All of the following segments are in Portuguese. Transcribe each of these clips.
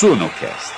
Sunocast.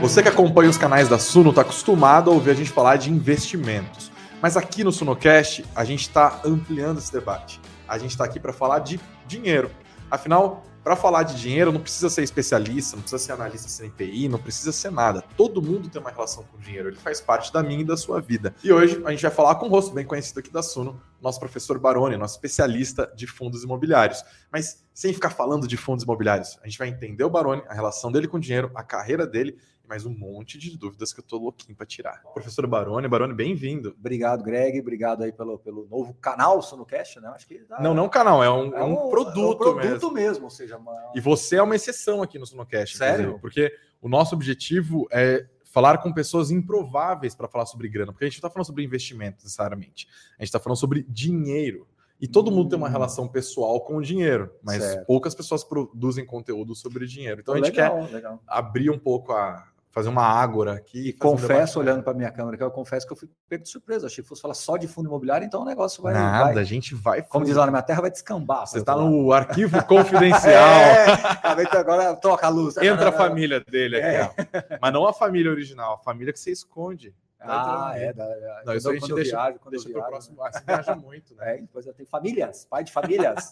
Você que acompanha os canais da Suno está acostumado a ouvir a gente falar de investimentos. Mas aqui no Sunocast, a gente está ampliando esse debate. A gente está aqui para falar de dinheiro. Afinal, para falar de dinheiro, não precisa ser especialista, não precisa ser analista CNPI, não precisa ser nada. Todo mundo tem uma relação com o dinheiro, ele faz parte da minha e da sua vida. E hoje a gente vai falar com o rosto bem conhecido aqui da Suno, nosso professor Baroni, nosso especialista de fundos imobiliários. Mas sem ficar falando de fundos imobiliários, a gente vai entender o Baroni, a relação dele com o dinheiro, a carreira dele mais um monte de dúvidas que eu tô louquinho para tirar. Professor Baroni, Baroni, bem-vindo. Obrigado, Greg. Obrigado aí pelo, pelo novo canal Sonocast, né? Acho que dá... Não, não canal, é um, é um, é um produto, é um produto mesmo. mesmo. ou seja, uma... E você é uma exceção aqui no Sonocast. Sério? Porque o nosso objetivo é falar com pessoas improváveis para falar sobre grana, porque a gente não está falando sobre investimento necessariamente. A gente está falando sobre dinheiro. E todo mundo tem uma hum. relação pessoal com o dinheiro, mas certo. poucas pessoas produzem conteúdo sobre dinheiro. Então a gente legal, quer legal. abrir um pouco a, fazer uma ágora aqui. E confesso, um olhando para minha câmera, que eu confesso que eu fui pego de surpresa. Achei que fosse falar só de fundo imobiliário, então o negócio vai. Nada, vai, a gente vai. Como diz lá na minha terra, vai descambar. Você está no arquivo confidencial. é, agora toca a luz. Entra a família dele aqui, é. Mas não a família original, a família que você esconde. Ah, é, da, não, isso a gente deixa, viajo, deixa para o próximo. Ah, você viaja muito, né? É, depois eu tenho famílias, pai de famílias.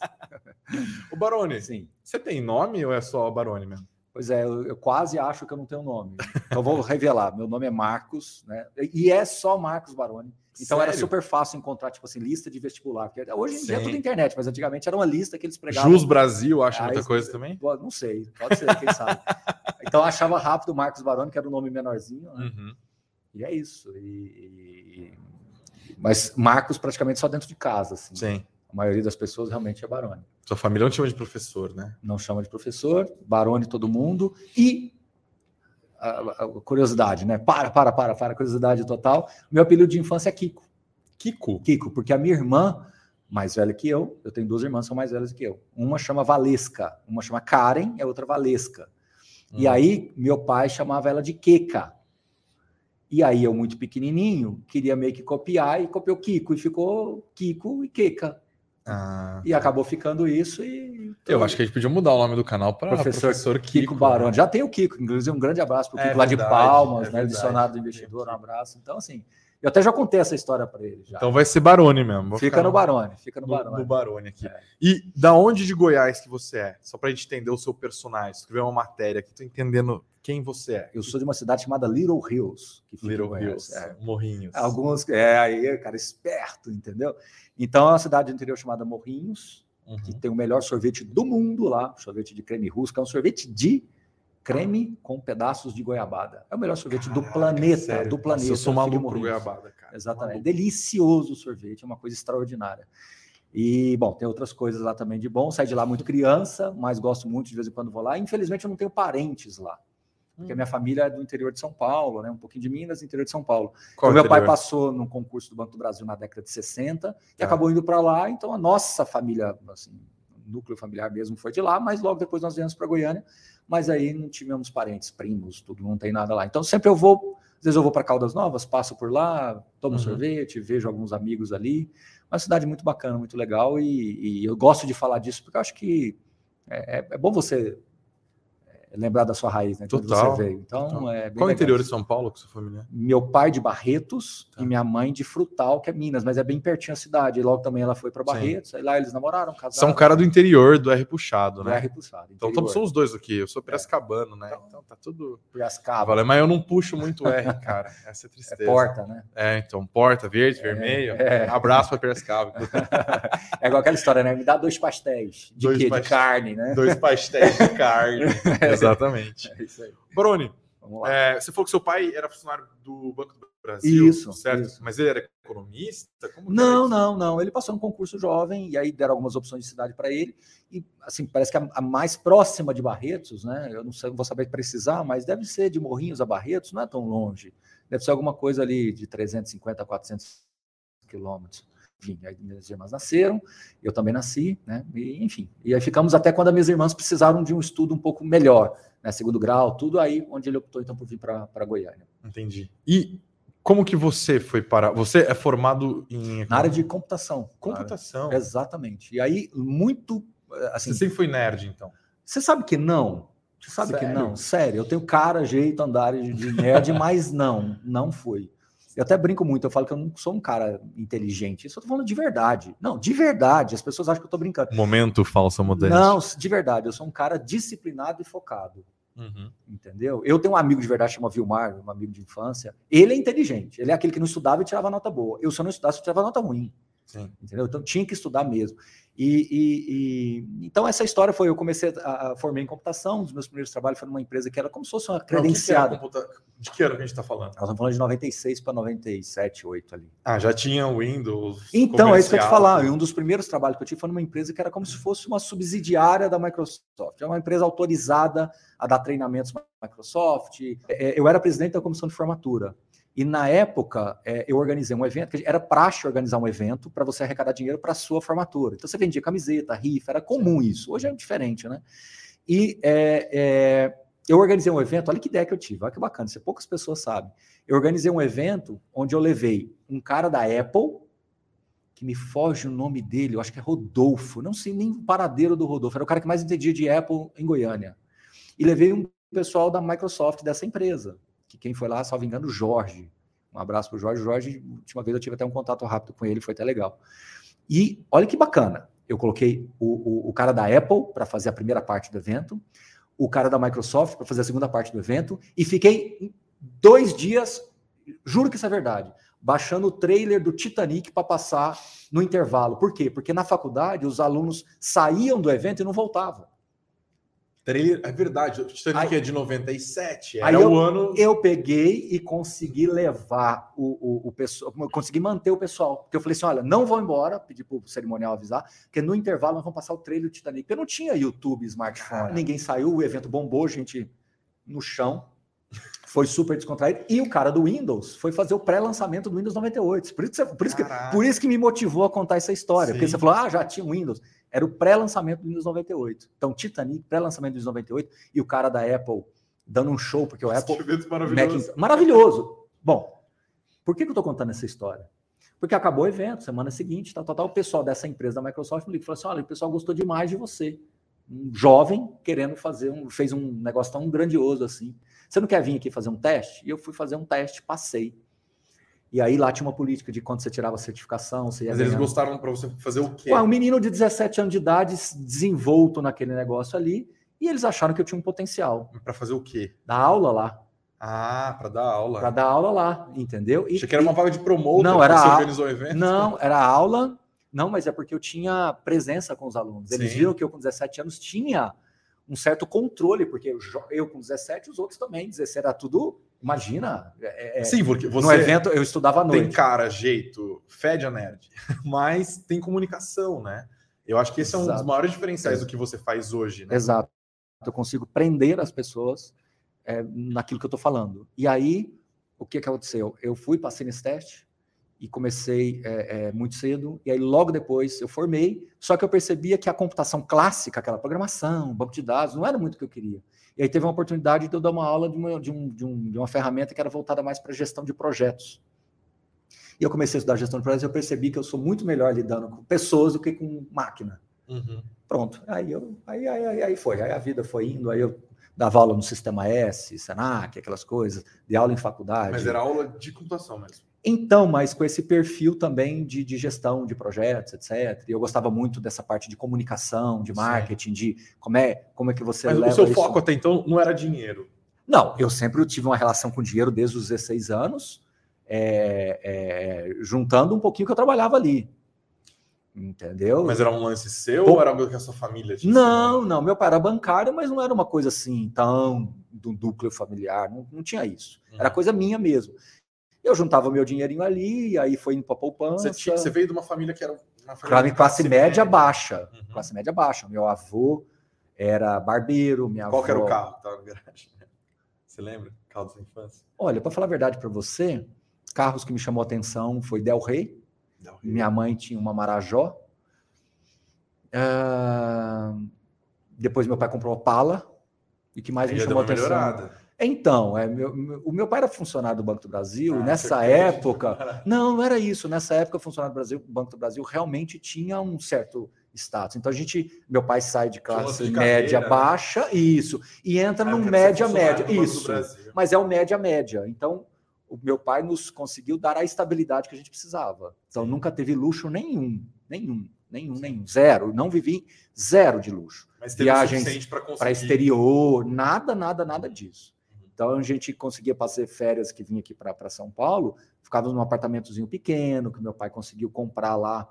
o Barone, Sim. você tem nome ou é só Barone mesmo? Pois é, eu, eu, quase acho que eu não tenho nome. Então vou revelar. Meu nome é Marcos, né? E é só Marcos Baroni. Então Sério? era super fácil encontrar, tipo assim, lista de vestibular. Hoje em Sim. dia é tudo internet, mas antigamente era uma lista que eles pregavam. Jus Brasil acha muita coisa também? Não sei, pode ser, quem sabe. Então eu achava rápido Marcos Baroni, que era o um nome menorzinho, né? Uhum. E é isso. E, e... Mas Marcos praticamente só dentro de casa, assim. Sim. A maioria das pessoas realmente é Baroni. Sua família não chama de professor, né? Não chama de professor, Barone todo mundo. E a, a, curiosidade, né? Para, para, para, para, curiosidade total. Meu apelido de infância é Kiko. Kiko? Kiko, porque a minha irmã, mais velha que eu, eu tenho duas irmãs são mais velhas que eu. Uma chama Valesca, uma chama Karen e a outra Valesca. Hum. E aí, meu pai chamava ela de Keka. E aí, eu, muito pequenininho, queria meio que copiar e copiou Kiko, e ficou Kiko e Keka. Ah, e acabou ficando isso e. Eu acho que a gente podia mudar o nome do canal para professor, professor Kiko, Kiko. Né? Já tem o Kiko, inclusive um grande abraço para o é Kiko é lá de Palmas, é né? Dicionário do investidor, um abraço. Então, assim, eu até já contei essa história para ele. Já. Então vai ser Barone mesmo. Vou fica no Barone, fica no, no Barone. No Barone aqui. É. E da onde de Goiás que você é? Só para a gente entender o seu personagem. Escrever uma matéria aqui, tô entendendo quem você é. Eu sou de uma cidade chamada Little Hills. Little Hills, é. Morrinhos. Alguns, é, aí, cara, esperto, entendeu? Então é uma cidade do interior chamada Morrinhos, uhum. que tem o melhor sorvete do mundo lá, sorvete de creme rusco, é um sorvete de creme com pedaços de goiabada. É o melhor sorvete Caraca, do planeta, do planeta. eu sou maluco por goiabada, cara. Exatamente. Maluco. Delicioso o sorvete, é uma coisa extraordinária. E, bom, tem outras coisas lá também de bom. Saí de lá muito criança, mas gosto muito de vez em quando vou lá. Infelizmente, eu não tenho parentes lá porque a minha família é do interior de São Paulo, né? Um pouquinho de Minas, interior de São Paulo. Qual então, meu pai passou num concurso do Banco do Brasil na década de 60 e tá. acabou indo para lá, então a nossa família, assim, núcleo familiar mesmo foi de lá, mas logo depois nós viemos para Goiânia, mas aí não tivemos parentes, primos, tudo, não tem nada lá. Então sempre eu vou, às vezes eu vou para Caldas Novas, passo por lá, tomo uhum. sorvete, vejo alguns amigos ali. Uma cidade muito bacana, muito legal e, e eu gosto de falar disso porque eu acho que é, é, é bom você lembrar da sua raiz, né? Total. você veio. Então, total. é Qual é o interior de São Paulo que sua família? Meu pai de Barretos tá. e minha mãe de Frutal, que é Minas, mas é bem pertinho a cidade. E logo também ela foi para Barretos, Sim. aí lá eles namoraram, casaram. São cara do interior do R puxado, né? Do R puxado. Então Então somos dois aqui. Eu sou Piracicabano, é. né? Então, então tá tudo Piracicaba. Mas eu não puxo muito R, cara. Essa é, é tristeza. É porta, né? É, então porta, verde, é, vermelho. É. Abraço para Piracicaba. é igual aquela história, né? Me dá dois pastéis. De dois quê? De carne, né? Dois pastéis de carne. Exatamente. É isso aí. Bruni, é, você falou que seu pai era funcionário do Banco do Brasil, isso, certo? Isso. Mas ele era economista? Como não, não, não. Ele passou um concurso jovem e aí deram algumas opções de cidade para ele. E assim, parece que a, a, mais próxima de Barretos, né? Eu não sei, vou saber precisar, mas deve ser de Morrinhos a Barretos, não é tão longe. Deve ser alguma coisa ali de 350 a 400 quilômetros enfim, aí minhas irmãs nasceram, eu também nasci, né? E, enfim, e aí ficamos até quando as minhas irmãs precisaram de um estudo um pouco melhor, né? Segundo grau, tudo aí onde ele optou então por vir para Goiânia. Entendi. E como que você foi para. Você é formado em. Na área de computação. computação. Exatamente. E aí, muito. Assim, Você sempre foi nerd, então. Você sabe que não? Você sabe que Sério? não? Sério, eu tenho cara, jeito, andar de nerd, mas não, não fui. Eu até brinco muito, eu falo que eu não sou um cara inteligente. Isso eu tô falando de verdade. Não, de verdade. As pessoas acham que eu tô brincando. Momento falsa modéstia. Não, de verdade. Eu sou um cara disciplinado e focado. Uhum. Entendeu? Eu tenho um amigo de verdade, chama Vilmar, um amigo de infância. Ele é inteligente. Ele é aquele que não estudava e tirava nota boa. Eu, se eu não estudasse, eu tirava nota ruim. Sim. Entendeu? Então tinha que estudar mesmo. E, e- e- então essa história foi: eu comecei a, a formei em computação. Um dos meus primeiros trabalhos foi numa empresa que era como se fosse uma Não, o que que credenciada. De que ano que a gente está falando? Nós estamos falando de 96 para 97, 8 ali. Ah, já tinha o Windows. Então, é isso que eu te falar. Um dos primeiros trabalhos que eu tive foi numa empresa que era como se fosse uma subsidiária da Microsoft. É uma empresa autorizada a dar treinamentos para a Microsoft. É, Eu era presidente da comissão de formatura. E na época, é, eu organizei um evento, que era praxe organizar um evento para você arrecadar dinheiro para a sua formatura. Então, você vendia camiseta, rifa, era comum isso. Hoje é diferente, né? E é, é, eu organizei um evento, olha que ideia que eu tive, olha que bacana, isso poucas pessoas sabem. Eu organizei um evento onde eu levei um cara da Apple, que me foge o nome dele, eu acho que é Rodolfo, não sei nem o paradeiro do Rodolfo, era o cara que mais entendia de Apple em Goiânia. E levei um pessoal da Microsoft dessa empresa, que quem foi lá, salvo engano, Jorge. Um abraço para o Jorge. Jorge, última vez eu tive até um contato rápido com ele, foi até legal. E olha que bacana, eu coloquei o, o, o cara da Apple para fazer a primeira parte do evento, o cara da Microsoft para fazer a segunda parte do evento, e fiquei dois dias, juro que isso é verdade, baixando o trailer do Titanic para passar no intervalo. Por quê? Porque na faculdade os alunos saíam do evento e não voltavam. Trailer, é verdade, o Titanic Aí- é de 97, Aí era eu- o ano. Eu peguei e consegui levar o, o, o pessoal, consegui manter o pessoal. Porque eu falei assim: olha, não vão embora, pedi para o cerimonial avisar, porque no intervalo nós vamos passar o trailer do Titanic. Porque não tinha YouTube, smartphone, ninguém saiu, o evento bombou, gente no chão. Foi super descontraído. E o cara do Windows foi fazer o pré-lançamento do Windows 98. Por isso, por, isso que, por isso que me motivou a contar essa história. Porque Sim. você falou, ah, já tinha o Windows. Era o pré-lançamento do Windows 98. Então, Titanic, pré-lançamento do Windows 98, e o cara da Apple dando um show, porque o Apple. Evento maravilhoso. Macintosh- Maravilhoso. Bom, por que, que eu estou contando essa história? Porque acabou o evento, semana seguinte, tal, tal, tal, o pessoal dessa empresa da Microsoft me ligou e falou assim: olha, o pessoal gostou demais de você. Um jovem querendo fazer um, fez um negócio tão grandioso assim. Você não quer vir aqui fazer um teste? E eu fui fazer um teste, passei. E aí lá tinha uma política de quando você tirava a certificação, você ia Mas eles gostaram para você fazer o quê? Ué, um menino de 17 anos de idade desenvolto naquele negócio ali, e eles acharam que eu tinha um potencial. Para fazer o quê? Da aula lá, Ah, para dar aula. para dar aula lá, entendeu? E- Achei que era uma vaga de promotor. Não, era Você a- organizou o evento. Não, era aula. Não, mas é porque eu tinha presença com os alunos. Eles Sim. viram que eu, com 17 anos, tinha um certo controle, porque eu, eu com 17, os outros também, 17, era tudo. Imagina, é- é- Sim, porque no você evento eu estudava à tem noite. cara, jeito, fede a nerd, mas tem comunicação, né? Eu acho que esse é um dos Exato. maiores diferenciais do que você faz hoje, né? Exato. Eu consigo prender as pessoas é, naquilo que eu estou falando. E aí, o que, que aconteceu? Eu fui, passei nesse teste e comecei é, é, muito cedo. E aí, logo depois, eu formei. Só que eu percebia que a computação clássica, aquela programação, banco de dados, não era muito o que eu queria. E aí teve uma oportunidade de eu dar uma aula de uma, de um- de um- de uma ferramenta que era voltada mais para gestão de projetos. E eu comecei a estudar gestão de projetos e eu percebi que eu sou muito melhor lidando com pessoas do que com máquina. Uhum. Pronto. Aí, eu, aí, aí, aí, aí foi. Aí a vida foi indo. Aí eu dava aula no Sistema S, Senac, aquelas coisas, de aula em faculdade. Mas era aula de computação mesmo. Então, mas com esse perfil também de, de gestão de projetos, etc. E eu gostava muito dessa parte de comunicação, de marketing, de como é, como é que você Mas leva o seu isso. foco até então não era dinheiro. Não, eu sempre tive uma relação com dinheiro desde os 16 anos, é, é, juntando um pouquinho que eu trabalhava ali. Entendeu? Mas era um lance seu Pô. ou era algo que a sua família te Não, não. Meu pai era bancário, mas não era uma coisa assim tão do núcleo familiar. Não, não tinha isso. Era Uhum. coisa minha mesmo. Eu juntava meu dinheirinho ali, aí foi indo para poupança. Você, você veio de uma família que era uma família classe, classe média baixa. Uhum. Classe média baixa. Meu avô era barbeiro, minha Qual avó. era o carro que tava no garagem? Você lembra? Carro da infância? Olha, para falar a verdade para você, carros que me chamou a atenção foi Del Rey. Não. Minha mãe tinha uma Marajó. Ah, depois meu pai comprou Opala. E o que mais Aí me chamou a atenção? melhorada. Então, é, meu, meu, o meu pai era funcionário do Banco do Brasil, ah, nessa época. Não, não era isso. Nessa época, o funcionário do Brasil, Banco do Brasil realmente tinha um certo status. Então a gente, meu pai sai de classe de média né? baixa, isso, e entra ah, no média média, isso. Mas é o média média. Então o meu pai nos conseguiu dar a estabilidade que a gente precisava. Então Sim. nunca teve luxo nenhum, nenhum, nenhum, nenhum, zero. Não vivi zero de luxo. Mas Viagens para exterior, nada, nada, nada disso. Então a gente conseguia fazer férias que vinha aqui para São Paulo, ficávamos num apartamentozinho pequeno que meu pai conseguiu comprar lá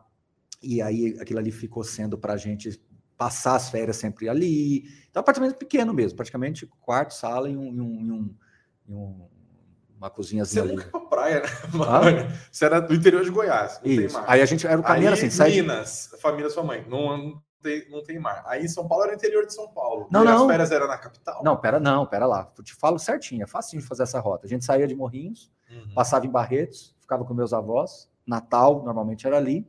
e aí aquilo ali ficou sendo para a gente passar as férias sempre ali. Então, apartamento pequeno mesmo, praticamente quarto, sala e um, um, um, um uma cozinhazinha Você ali. Você pra praia, né? Ah? Você era do interior de Goiás. Isso. Aí a gente era o caminho assim, sai Minas, de... família da sua mãe, não, tem, não tem mar. Aí São Paulo era interior de São Paulo. Não, não. as férias eram na capital. Não, pera, não, pera lá. Eu te falo certinho, é fácil de fazer essa rota. A gente saía de Morrinhos, uhum. passava em Barretos, ficava com meus avós. Natal normalmente era ali.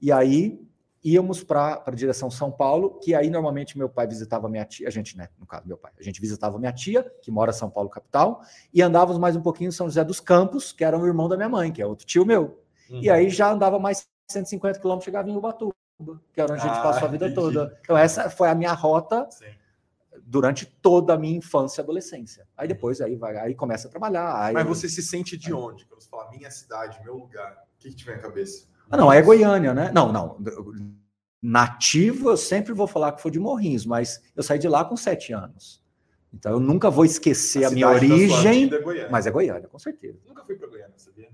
E aí íamos para a direção São Paulo, que aí normalmente meu pai visitava minha tia, a gente, né, no caso, meu pai, a gente visitava minha tia, que mora em São Paulo, capital, e andávamos mais um pouquinho em São José dos Campos, que era o irmão da minha mãe, que é outro tio meu. Uhum. E aí já andava mais 150 quilômetros, chegava em Ubatuba, que era onde a gente ah, passou a vida entendi. toda. Então essa foi a minha rota Sim. durante toda a minha infância e adolescência. Aí depois aí vai, aí começa a trabalhar. Aí... Mas você se sente de onde? Quando você fala minha cidade, meu lugar, o que, que te vem à cabeça? Ah, não, é Goiânia, né? Não, não. Nativo, eu sempre vou falar que foi de Morrinhos, mas eu saí de lá com sete anos. Então eu nunca vou esquecer a, a minha origem. É mas é Goiânia, com certeza. Nunca fui para Goiânia, sabia?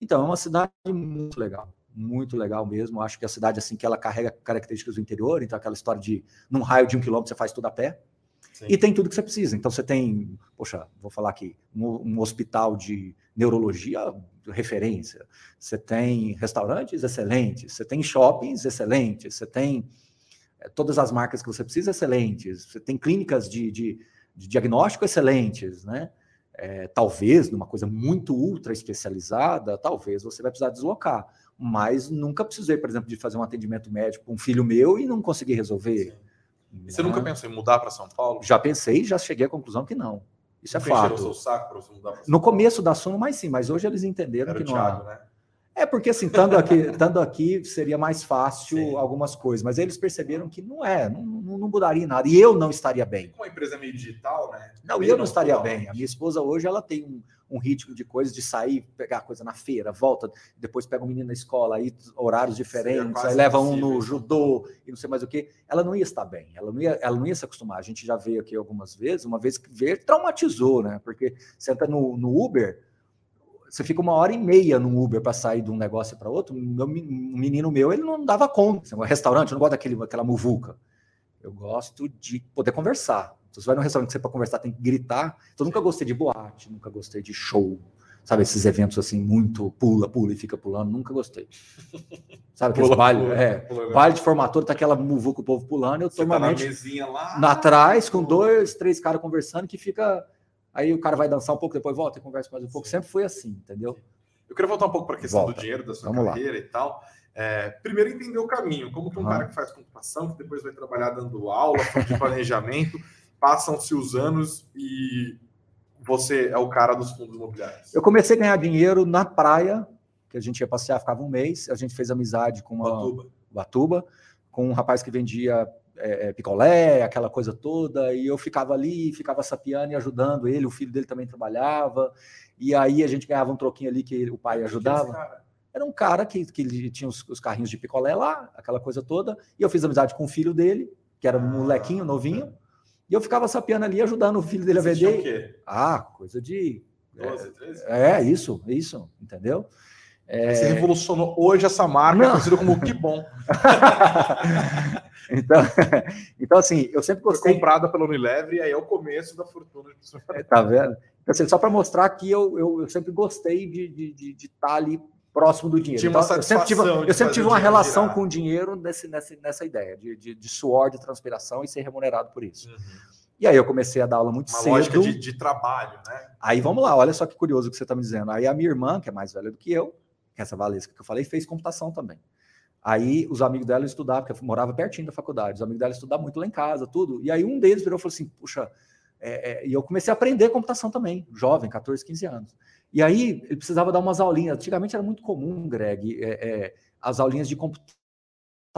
Então, é uma cidade muito legal, muito legal mesmo. Acho que a cidade, assim, que ela carrega características do interior, então aquela história de num raio de um quilômetro você faz tudo a pé. Sim. E tem tudo que você precisa. Então você tem, poxa, vou falar aqui, um, um hospital de neurologia referência, você tem restaurantes excelentes, você tem shoppings excelentes, você tem é, todas as marcas que você precisa excelentes, você tem clínicas de, de, de diagnóstico excelentes, né? É, talvez numa coisa muito ultra especializada, talvez você vai precisar deslocar. Mas nunca precisei, por exemplo, de fazer um atendimento médico com um filho meu e não conseguir resolver. E você nunca pensou em mudar para São Paulo? Já pensei, já cheguei à conclusão que não. Isso é fato. no começo da Suno, mas sim, mas hoje eles entenderam Era que não Thiago, há. Né? É porque assim, estando aqui, estando aqui seria mais fácil sim. algumas coisas, mas eles perceberam que não é, não, não, mudaria nada. E eu não estaria bem. Uma empresa meio digital, né? Não, e eu não estaria bem. A minha esposa hoje ela tem um, um ritmo de coisas, de sair, pegar coisa na feira, volta, depois pega um menino na escola, aí horários diferentes, aí leva um no judô e não sei mais o que. Ela não ia estar bem, ela não ia, ela não ia se acostumar. A gente já veio aqui algumas vezes, uma vez que veio, traumatizou, né? Porque você entra no, no Uber, você fica uma hora e meia no Uber para sair de um negócio para outro. Meu, um menino meu, ele não dava conta. Um restaurante, eu não gosto daquele, daquela muvuca. Eu gosto de poder conversar. Então, você vai num restaurante que você para conversar tem que gritar. Então, eu nunca gostei de boate, nunca gostei de show. Sabe, esses eventos assim, muito pula, pula e fica pulando, nunca gostei. Sabe, aqueles pula, baile, pula, é, pula, baile de formatura, tá aquela muvuca o povo pulando, eu tô normalmente tá lá, na atrás, com dois, três caras conversando, que fica. Aí o cara vai dançar um pouco, depois volta e conversa mais um pouco. Sempre foi assim, entendeu? Eu queria voltar um pouco para a questão volta. do dinheiro, da sua Vamos carreira lá. e tal. É, primeiro entender o caminho, como que um uhum. cara que faz computação, que depois vai trabalhar dando aula, de planejamento, passam-se os anos e você é o cara dos fundos imobiliários? Eu comecei a ganhar dinheiro na praia, que a gente ia passear, ficava um mês, a gente fez amizade com uma Batuba, Batuba com um rapaz que vendia é, é, picolé, aquela coisa toda, e eu ficava ali, ficava sapiando e ajudando ele, o filho dele também trabalhava, e aí a gente ganhava um troquinho ali que o pai ajudava. Era um cara que, que tinha os, os, carrinhos de picolé lá, aquela coisa toda, e eu fiz amizade com o filho dele, que era um ah, molequinho novinho, e eu ficava sapiando ali, ajudando o filho dele a vender. Ah, coisa de. 12, 13? É, é, isso, isso, entendeu? É... Você revolucionou hoje essa marca, Não. conhecida como Que Bom. então, então, assim, eu sempre gostei. Foi comprada pela Unilever e aí é o começo da fortuna. É, tá vendo? Então, assim, só para mostrar que eu, eu, eu, sempre gostei de estar de, de, de tá ali próximo do dinheiro. Então, eu sempre tive, eu sempre tive uma relação virar. com o dinheiro nesse, nessa, nessa ideia de, de, de, suor, de transpiração e ser remunerado por isso. Uhum. E aí eu comecei a dar aula muito uma cedo. lógica de, de, trabalho, né? Aí vamos lá, olha só que curioso que você está me dizendo. Aí a minha irmã, que é mais velha do que eu, essa Valesca que eu falei, fez computação também. Aí os amigos dela estudavam, porque eu morava pertinho da faculdade, os amigos dela estudavam muito lá em casa, tudo. E aí um deles virou e falou assim: puxa, É, é, e eu comecei a aprender computação também, jovem, 14, 15 anos. E aí ele precisava dar umas aulinhas. Antigamente era muito comum, Greg, é, é, as aulinhas de computação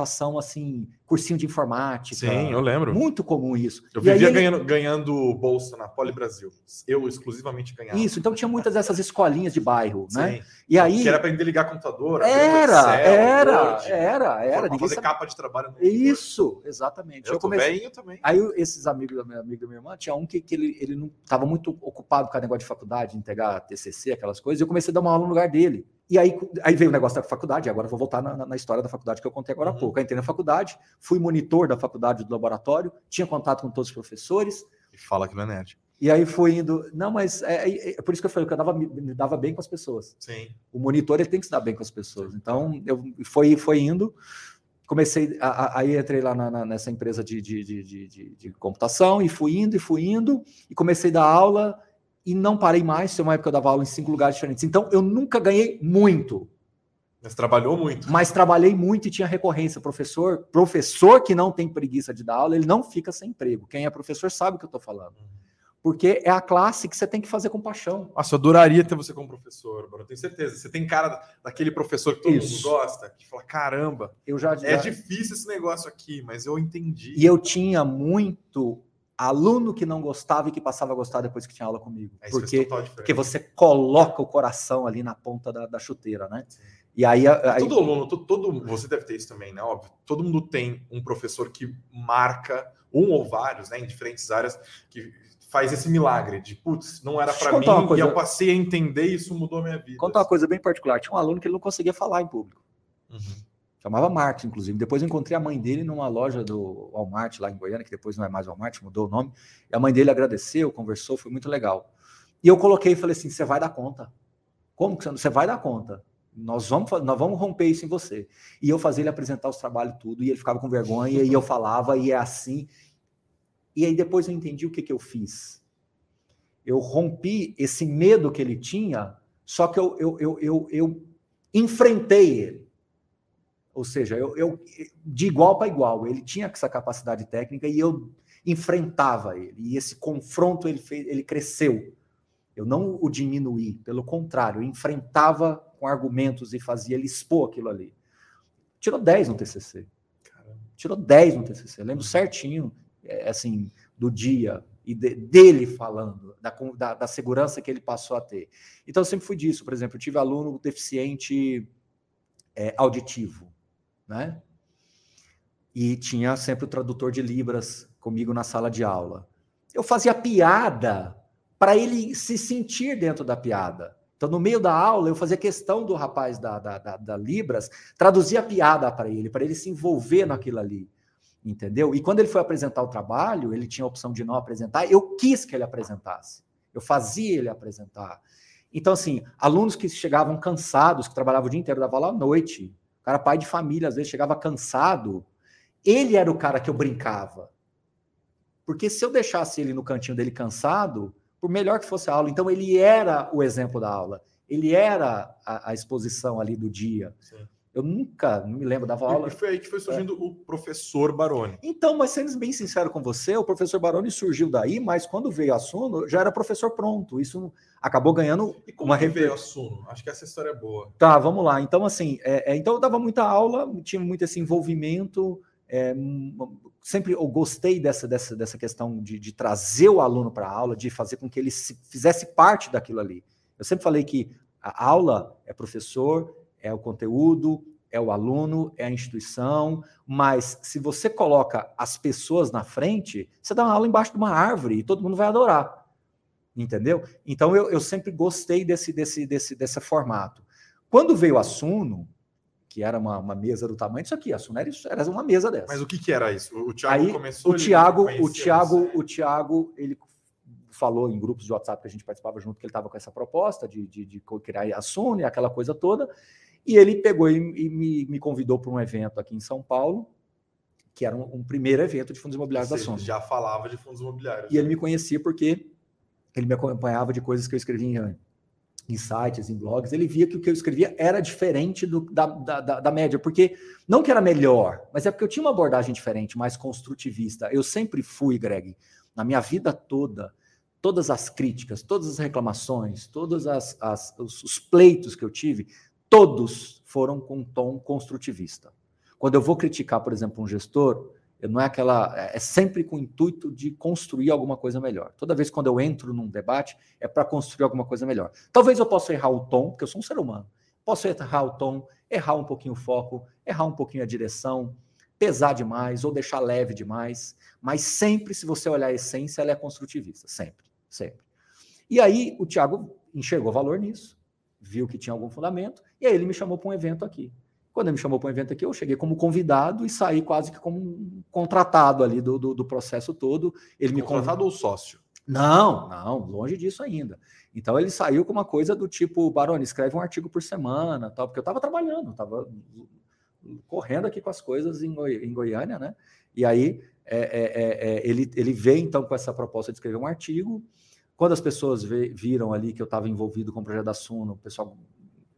assim, cursinho de informática. Sim, eu lembro. Muito comum isso. Eu e vivia ele... ganhando, ganhando bolsa na Poli Brasil. Eu exclusivamente ganhava. Isso, então tinha muitas dessas escolinhas de bairro, né? Sim. E aí... Que era para ligar computador. Era, Excel, era, Word, era, era. Fazer sabe... capa de trabalho. Isso, exatamente. Eu, eu comecei... também. Aí esses amigos da minha, amiga da minha irmã, tinha um que, que ele, ele não estava muito ocupado com a negócio de faculdade, entregar TCC, aquelas coisas, e eu comecei a dar uma aula no lugar dele. E aí, aí veio o negócio da faculdade, agora vou voltar na, na, história da faculdade que eu contei agora há uhum. pouco. Aí entrei na faculdade, fui monitor da faculdade do laboratório, tinha contato com todos os professores. E fala que não é nerd. E aí fui indo. Não, mas é, é, é por isso que eu falei que eu dava, me dava bem com as pessoas. Sim. O monitor ele tem que se dar bem com as pessoas. Então, eu foi, foi indo. Comecei, a, a, aí entrei lá na, na, nessa empresa de, de, de, de, de computação e fui indo e fui indo. E comecei a dar aula e não parei mais. Foi uma época que eu dava aula em cinco lugares diferentes. Então, eu nunca ganhei muito. Mas trabalhou muito. Mas trabalhei muito e tinha recorrência. Professor, professor que não tem preguiça de dar aula, ele não fica sem emprego. Quem é professor sabe o que eu estou falando. Porque é a classe que você tem que fazer com paixão. Nossa, eu adoraria ter você como professor, Eu tenho certeza. Você tem cara daquele professor que todo Isso. mundo gosta, que fala: caramba, eu já, é difícil esse negócio aqui, mas eu entendi. E eu tinha muito aluno que não gostava e que passava a gostar depois que tinha aula comigo. É, porque, porque você coloca o coração ali na ponta da, da chuteira, né? Sim. E aí, aí... Todo aluno, todo, todo, você deve ter isso também, né? Óbvio. Todo mundo tem um professor que marca, um ou vários, né, em diferentes áreas, que faz esse milagre de, putz, não era para mim e eu passei a entender e isso mudou a minha vida. Conta uma coisa bem particular. Tinha um aluno que ele não conseguia falar em público. Uhum. Chamava Marcos, inclusive. Depois eu encontrei a mãe dele numa loja do Walmart, lá em Goiânia, que depois não é mais Walmart, mudou o nome. E a mãe dele agradeceu, conversou, foi muito legal. E eu coloquei e falei assim: você vai dar conta. Como que você, você vai dar conta? Nós vamos, nós vamos romper isso em você. E eu fazia ele apresentar os trabalhos tudo, e ele ficava com vergonha, e eu falava, e é assim. E aí depois eu entendi o que, que eu fiz. Eu rompi esse medo que ele tinha, só que eu, eu, eu, eu, eu enfrentei ele. Ou seja, eu, eu de igual para igual, ele tinha essa capacidade técnica e eu enfrentava ele. E esse confronto ele fez, ele cresceu. Eu não o diminuí, pelo contrário, eu enfrentava com argumentos e fazia ele expor aquilo ali. Tirou 10 no TCC. Caramba. Tirou 10 no TCC. Eu lembro certinho, é, assim, do dia e de, dele falando, da, da, da, segurança que ele passou a ter. Então, eu sempre fui disso. Por exemplo, eu tive aluno deficiente é, auditivo né? E tinha sempre o tradutor de Libras comigo na sala de aula. Eu fazia piada para ele se sentir dentro da piada. Então, no meio da aula, eu fazia questão do rapaz da, da, da, da Libras traduzir a piada para ele, para ele se envolver naquilo ali. Entendeu? E quando ele foi apresentar o trabalho, ele tinha a opção de não apresentar, eu quis que ele apresentasse. Eu fazia ele apresentar. Então, assim, alunos que chegavam cansados, que trabalhavam o dia inteiro, dava aula à noite, cara pai de família, às vezes chegava cansado, ele era o cara que eu brincava. Porque se eu deixasse ele no cantinho dele cansado, por melhor que fosse a aula, então ele era o exemplo da aula, ele era a, a exposição ali do dia. Sim. Eu nunca, não me lembro, dava aula. E foi aí que foi surgindo é. o professor Baroni. Então, mas sendo bem sincero com você, o professor Baroni surgiu daí, mas quando veio a Suno, já era professor pronto. Isso acabou ganhando e como uma que veio a Suno? Acho que essa história é boa. Tá, vamos lá. Então, assim, é, é, então eu dava muita aula, tinha muito esse envolvimento. É, sempre eu gostei dessa, dessa, dessa questão de, de trazer o aluno para a aula, de fazer com que ele se, fizesse parte daquilo ali. Eu sempre falei que a aula é professor, é o conteúdo, é o aluno, é a instituição, mas se você coloca as pessoas na frente, você dá uma aula embaixo de uma árvore e todo mundo vai adorar. Entendeu? Então eu, eu sempre gostei desse, desse, desse, desse formato. Quando veio a Suno, que era uma, uma mesa do tamanho disso aqui, a Suno era, era uma mesa dessa. Mas o que, que era isso? O Thiago Aí, começou. O Thiago, o Thiago, o Thiago, ele falou em grupos de WhatsApp que a gente participava junto que ele estava com essa proposta de, de, de criar a Suno e aquela coisa toda. E ele pegou e, e me, me, convidou para um evento aqui em São Paulo, que era um, um primeiro evento de fundos imobiliários Você da Sony. já falava de fundos imobiliários. E né? ele me conhecia porque ele me acompanhava de coisas que eu escrevia em, em sites, em blogs. Ele via que o que eu escrevia era diferente do, da, da, da, da média, porque não que era melhor, mas é porque eu tinha uma abordagem diferente, mais construtivista. Eu sempre fui, Greg, na minha vida toda, todas as críticas, todas as reclamações, todos as, as, os, os pleitos que eu tive, todos foram com um tom construtivista. Quando eu vou criticar, por exemplo, um gestor, não é aquela. É, é sempre com o intuito de construir alguma coisa melhor. Toda vez quando eu entro num debate, é para construir alguma coisa melhor. Talvez eu possa errar o tom, porque eu sou um ser humano. Posso errar o tom, errar um pouquinho o foco, errar um pouquinho a direção, pesar demais ou deixar leve demais. Mas sempre, se você olhar a essência, ela é construtivista. Sempre, sempre. E aí o Thiago enxergou valor nisso, viu que tinha algum fundamento, e aí ele me chamou para um evento aqui. Quando ele me chamou para um evento aqui, eu cheguei como convidado e saí quase que como um contratado ali do, do, do processo todo. Ele me contratado ou sócio? Não, não, longe disso ainda. Então ele saiu com uma coisa do tipo, Baroni, escreve um artigo por semana, tal, porque eu estava trabalhando, estava correndo aqui com as coisas em, Goi em Goiânia, né? E aí é, é, é, é ele, ele veio então com essa proposta de escrever um artigo. Quando as pessoas viram ali que eu estava envolvido com o projeto da Suno, o pessoal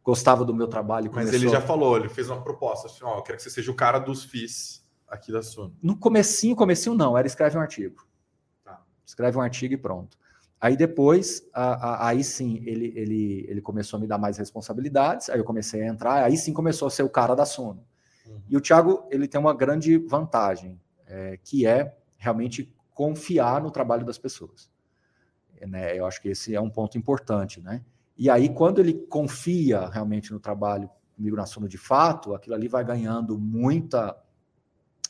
gostava do meu trabalho. Mas começou... ele já falou, ele fez uma proposta, assim, ó, eu quero que você seja o cara dos FIIs aqui da Suno. No comecinho, comecinho não, era escreve um artigo. Tá. Escreve um artigo e pronto. Aí depois, a, a, aí sim, ele, ele, ele começou a me dar mais responsabilidades, aí eu comecei a entrar, aí sim começou a ser o cara da Suno. Uhum. E o Thiago, ele tem uma grande vantagem, é, que é realmente confiar no trabalho das pessoas. Né? Eu acho que esse é um ponto importante, né? E aí, quando ele confia realmente no trabalho comigo na de fato, aquilo ali vai ganhando muita,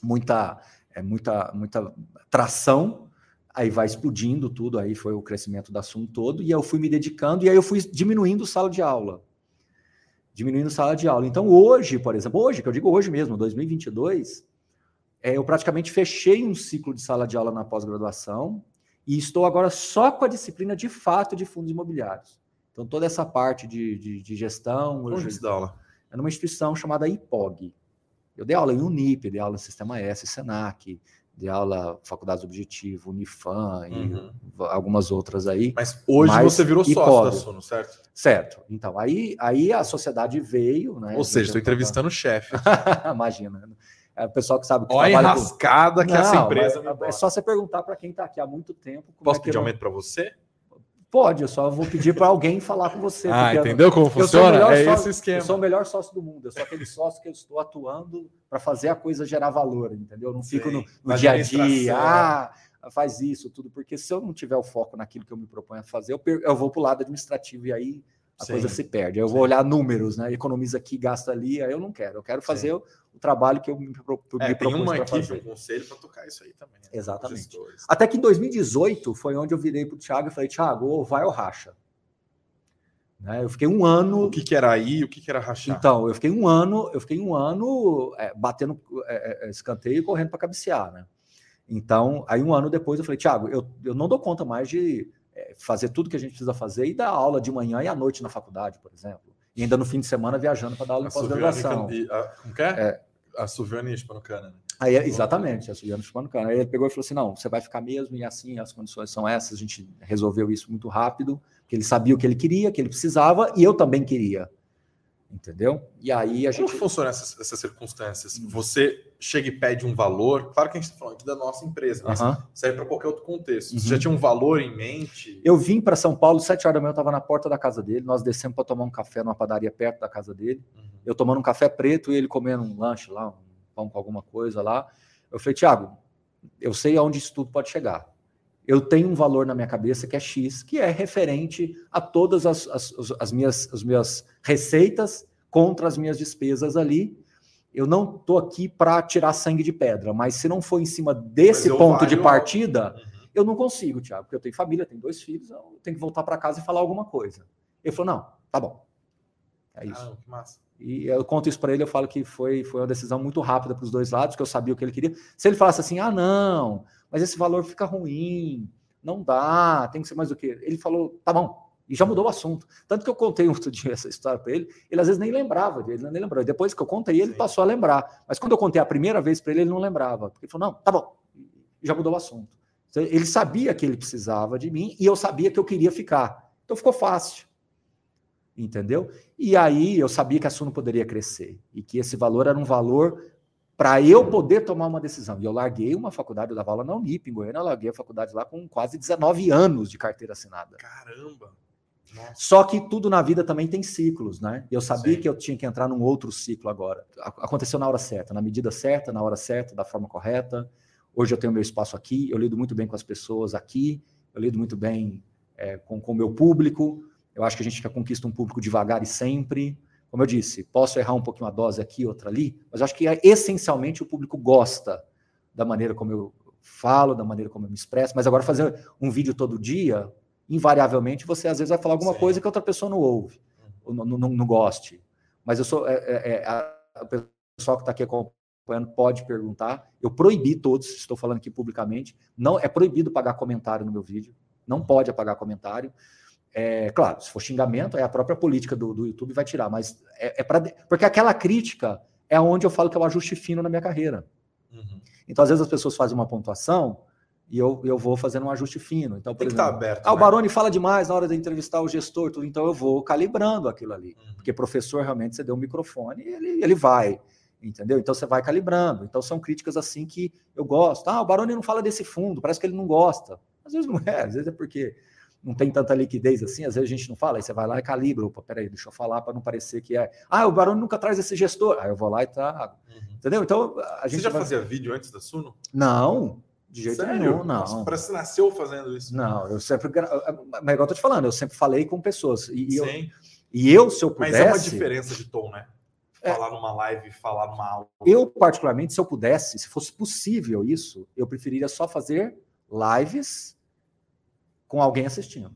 muita, é, muita, muita tração, aí vai explodindo tudo, aí foi o crescimento da Suno todo, e eu fui me dedicando, e aí eu fui diminuindo sala de aula. Diminuindo sala de aula. Então, hoje, por exemplo, hoje, que eu digo hoje mesmo, 2022, é, eu praticamente fechei um ciclo de sala de aula na pós-graduação, e estou agora só com a disciplina de fato de fundos imobiliários. Então, toda essa parte de, de, de gestão. Onde você dá aula? É numa instituição chamada IPOG. Eu dei aula em Unip, dei aula em Sistema S, Senac, dei aula Faculdades Objetivo, Unifam uhum. e algumas outras aí. Mas hoje mas você virou IPOG. sócio da Sono, certo? Certo. Então, aí, aí a sociedade veio. Né, Ou seja, estou entrevistando o chefe. Imagina. É o pessoal que sabe que Olha a enrascada que Não, essa empresa. É, é só você perguntar para quem está aqui há muito tempo. Posso é pedir aumento para você? Pode, eu só vou pedir para alguém falar com você. Ah, entendeu eu, como funciona? É sócio, esse esquema. Eu sou o melhor sócio do mundo. Eu sou aquele sócio que eu estou atuando para fazer a coisa gerar valor, entendeu? Eu não fico Sim, no, no dia a dia, ah, faz isso, tudo, porque se eu não tiver o foco naquilo que eu me proponho a fazer, eu, eu vou para o lado administrativo e aí a Sim. coisa se perde. Eu Sim. vou olhar números, né? Economiza aqui, gasta ali, aí eu não quero. Eu quero fazer o, o, trabalho que eu me, me é, propus uma equipe, fazer. um conselho para tocar isso aí também. Né? Exatamente. Até que em 2018 foi onde eu virei para o Thiago e falei, Thiago, ou vai ou racha. Né? Eu fiquei um ano. O que, que era aí? O que, que era rachar? Então, eu fiquei um ano, eu fiquei um ano é, batendo é, é, é escanteio e correndo para cabecear, né? Então, aí um ano depois eu falei, Thiago, eu, eu não dou conta mais de fazer tudo que a gente precisa fazer e dar aula de manhã e à noite na faculdade, por exemplo. E ainda no fim de semana viajando para dar aula de pós-graduação. Como que é? é a Suviane Spanucana, né? Aí, exatamente, a Suviane Spanucana. Aí ele pegou e falou assim: não, você vai ficar mesmo, e assim, as condições são essas. A gente resolveu isso muito rápido, que ele sabia o que ele queria, que ele precisava, e eu também queria. Entendeu? E aí a gente. Como funcionam essas, essas circunstâncias? Hum. Você chega e pede um valor, claro que a gente está falando aqui da nossa empresa, mas serve para qualquer outro contexto. Uhum. Você já tinha um valor em mente? Eu vim para São Paulo, sete horas da manhã, eu estava na porta da casa dele, nós descemos para tomar um café numa padaria perto da casa dele. Uhum. Eu tomando um café preto e ele comendo um lanche lá, um pão com alguma coisa lá. Eu falei, Tiago, eu sei aonde isso tudo pode chegar. Eu tenho um valor na minha cabeça que é X, que é referente a todas as, as, as minhas, as minhas receitas contra as minhas despesas ali eu não estou aqui para tirar sangue de pedra, mas se não for em cima desse ponto de partida, uhum. eu não consigo, Tiago, porque eu tenho família, tenho dois filhos, eu tenho que voltar para casa e falar alguma coisa. Ele falou: não, tá bom. É isso. Ah. E eu conto isso para ele, eu falo que foi, foi uma decisão muito rápida para os dois lados, que eu sabia o que ele queria. Se ele falasse assim, ah, não, mas esse valor fica ruim, não dá, tem que ser mais do que. Ele falou, tá bom, e já mudou o assunto. Tanto que eu contei outro dia essa história para ele, ele às vezes nem lembrava dele, nem lembrava. Depois que eu contei, ele Sim. passou a lembrar. Mas quando eu contei a primeira vez para ele, ele não lembrava. Porque ele falou: não, tá bom. E já mudou o assunto. Então, ele sabia que ele precisava de mim e eu sabia que eu queria ficar. Então ficou fácil. Entendeu? E aí eu sabia que a Suno poderia crescer e que esse valor era um valor para eu poder tomar uma decisão. E eu larguei uma faculdade, eu dava aula na Unip, em Goiânia, eu larguei a faculdade lá com quase 19 anos de carteira assinada. Caramba! Só que tudo na vida também tem ciclos, né? Eu sabia Sim. que eu tinha que entrar num outro ciclo agora. Aconteceu na hora certa, na medida certa, na hora certa, da forma correta. Hoje eu tenho meu espaço aqui, eu lido muito bem com as pessoas aqui, eu lido muito bem é, com o meu público. Eu acho que a gente conquista um público devagar e sempre. Como eu disse, posso errar um pouquinho a dose aqui, outra ali, mas acho que essencialmente o público gosta da maneira como eu falo, da maneira como eu me expresso. Mas agora fazer um vídeo todo dia, invariavelmente você às vezes vai falar alguma Sim. coisa que outra pessoa não ouve, ou não, não, não goste. Mas eu sou. É, é, é, a, o pessoal que está aqui acompanhando pode perguntar. Eu proibi todos, estou falando aqui publicamente. Não é proibido pagar comentário no meu vídeo. Não pode apagar comentário. É, claro, se for xingamento, é a própria política do, do YouTube vai tirar, mas é, é para porque aquela crítica é onde eu falo que é o ajuste fino na minha carreira. Uhum. Então, às vezes as pessoas fazem uma pontuação e eu, eu vou fazendo um ajuste fino. Então, Tem que exemplo, estar aberto. ah, o né? Baroni fala demais na hora de entrevistar o gestor, tudo, então eu vou calibrando aquilo ali. Uhum. Porque professor, realmente, você deu um microfone e ele, ele vai, entendeu? Então você vai calibrando. Então são críticas assim que eu gosto. Ah, o Baroni não fala desse fundo, parece que ele não gosta. Às vezes não é, às vezes é porque não tem tanta liquidez assim, às vezes a gente não fala, aí você vai lá e calibra, opa, peraí, deixa eu falar para não parecer que é. Ah, o Baroni nunca traz esse gestor. Aí eu vou lá e trago. Uhum. Entendeu? Então a Você gente já vai- fazia vídeo antes da Suno? Não, de jeito Sério? nenhum, não. Nossa, parece que nasceu fazendo isso. Não, eu sempre. gra- Mas igual eu tô te falando, eu sempre falei com pessoas. E, eu, Sim. e eu, se eu Mas pudesse. é uma diferença de tom, né? É. Falar numa live e falar numa aula. Eu, particularmente, se eu pudesse, se fosse possível isso, eu preferiria só fazer lives com alguém assistindo.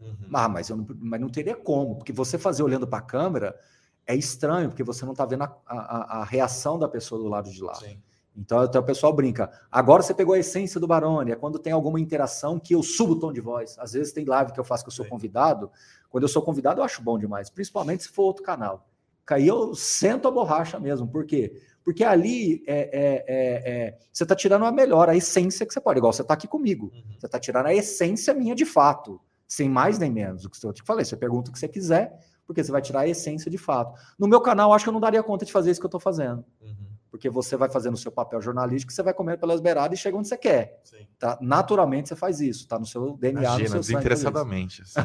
Uhum. Ah, mas, eu não, mas não teria como, porque você fazer olhando para a câmera é estranho, porque você não está vendo a, a- a reação da pessoa do lado de lá. Sim. Então, até o pessoal brinca. Agora você pegou a essência do Barone, é quando tem alguma interação que eu subo o tom de voz. Às vezes tem live que eu faço que eu sou convidado. Quando eu sou convidado, eu acho bom demais, principalmente se for outro canal. Aí eu sento a borracha mesmo. Por quê? Porque ali é, é- é- é- você está tirando a melhor, a essência que você pode, igual você está aqui comigo. Uhum. Você está tirando a essência minha de fato, sem mais nem menos. O que eu te falei, você pergunta o que você quiser, porque você vai tirar a essência de fato. No meu canal, acho que eu não daria conta de fazer isso que eu estou fazendo. Uhum. Porque você vai fazendo o seu papel jornalístico, você vai comendo pelas beiradas e chega onde você quer. Sim. Tá? Naturalmente você faz isso, tá no seu DNA, Imagina, no seu isso. desinteressadamente. assim.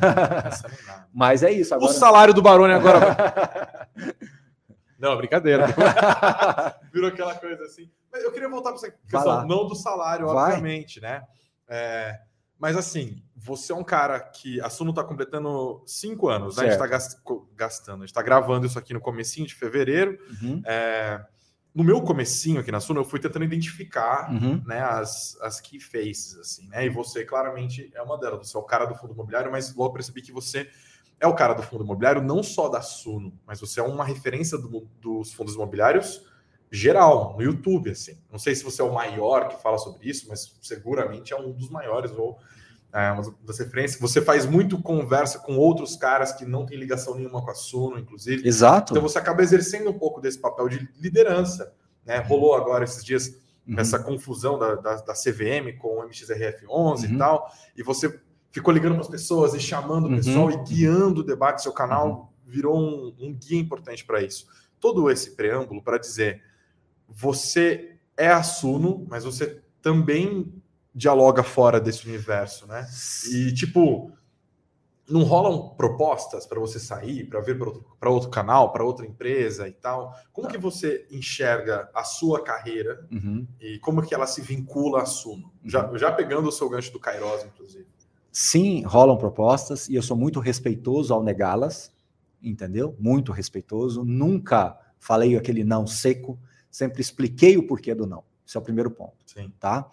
Mas é isso. O Agora... salário do Barone agora. vai- Não, brincadeira. Virou aquela coisa assim. Mas eu queria voltar para essa questão, não do salário, Vai. obviamente, né? É, mas assim, você é um cara que. A Suno está completando cinco anos, né? A gente está gastando, a gente está gravando isso aqui no comecinho de fevereiro. Uhum, É, no meu comecinho aqui na Suno, eu fui tentando identificar uhum, né, as, as key faces, assim, né? E você claramente é uma delas. Você é o cara do fundo imobiliário, mas logo percebi que você é o cara do fundo imobiliário, não só da Suno, mas você é uma referência do- dos fundos imobiliários geral, no YouTube, assim. Não sei se você é o maior que fala sobre isso, mas seguramente é um dos maiores, ou é, uma das referências. Você faz muito conversa com outros caras que não tem ligação nenhuma com a Suno, inclusive. Exato. Então você acaba exercendo um pouco desse papel de liderança. Né? Rolou agora esses dias Uhum. essa confusão da, da, da CVM com o MXRF11 Uhum. e tal, e você ficou ligando para as pessoas e chamando o Uhum. pessoal e guiando o debate. Seu canal virou um, um guia importante para isso. Todo esse preâmbulo para dizer: você é assuno, mas você também dialoga fora desse universo, né? E tipo, não rolam propostas para você sair, para ver para outro, pra outro canal, para outra empresa e tal? Como que você enxerga a sua carreira Uhum. e como que ela se vincula à Suno? Já, já pegando o seu gancho do Kairos, inclusive. Sim, rolam propostas e eu sou muito respeitoso ao negá-las, entendeu? Muito respeitoso. Nunca falei aquele não seco, sempre expliquei o porquê do não. Esse é o primeiro ponto, Sim. tá?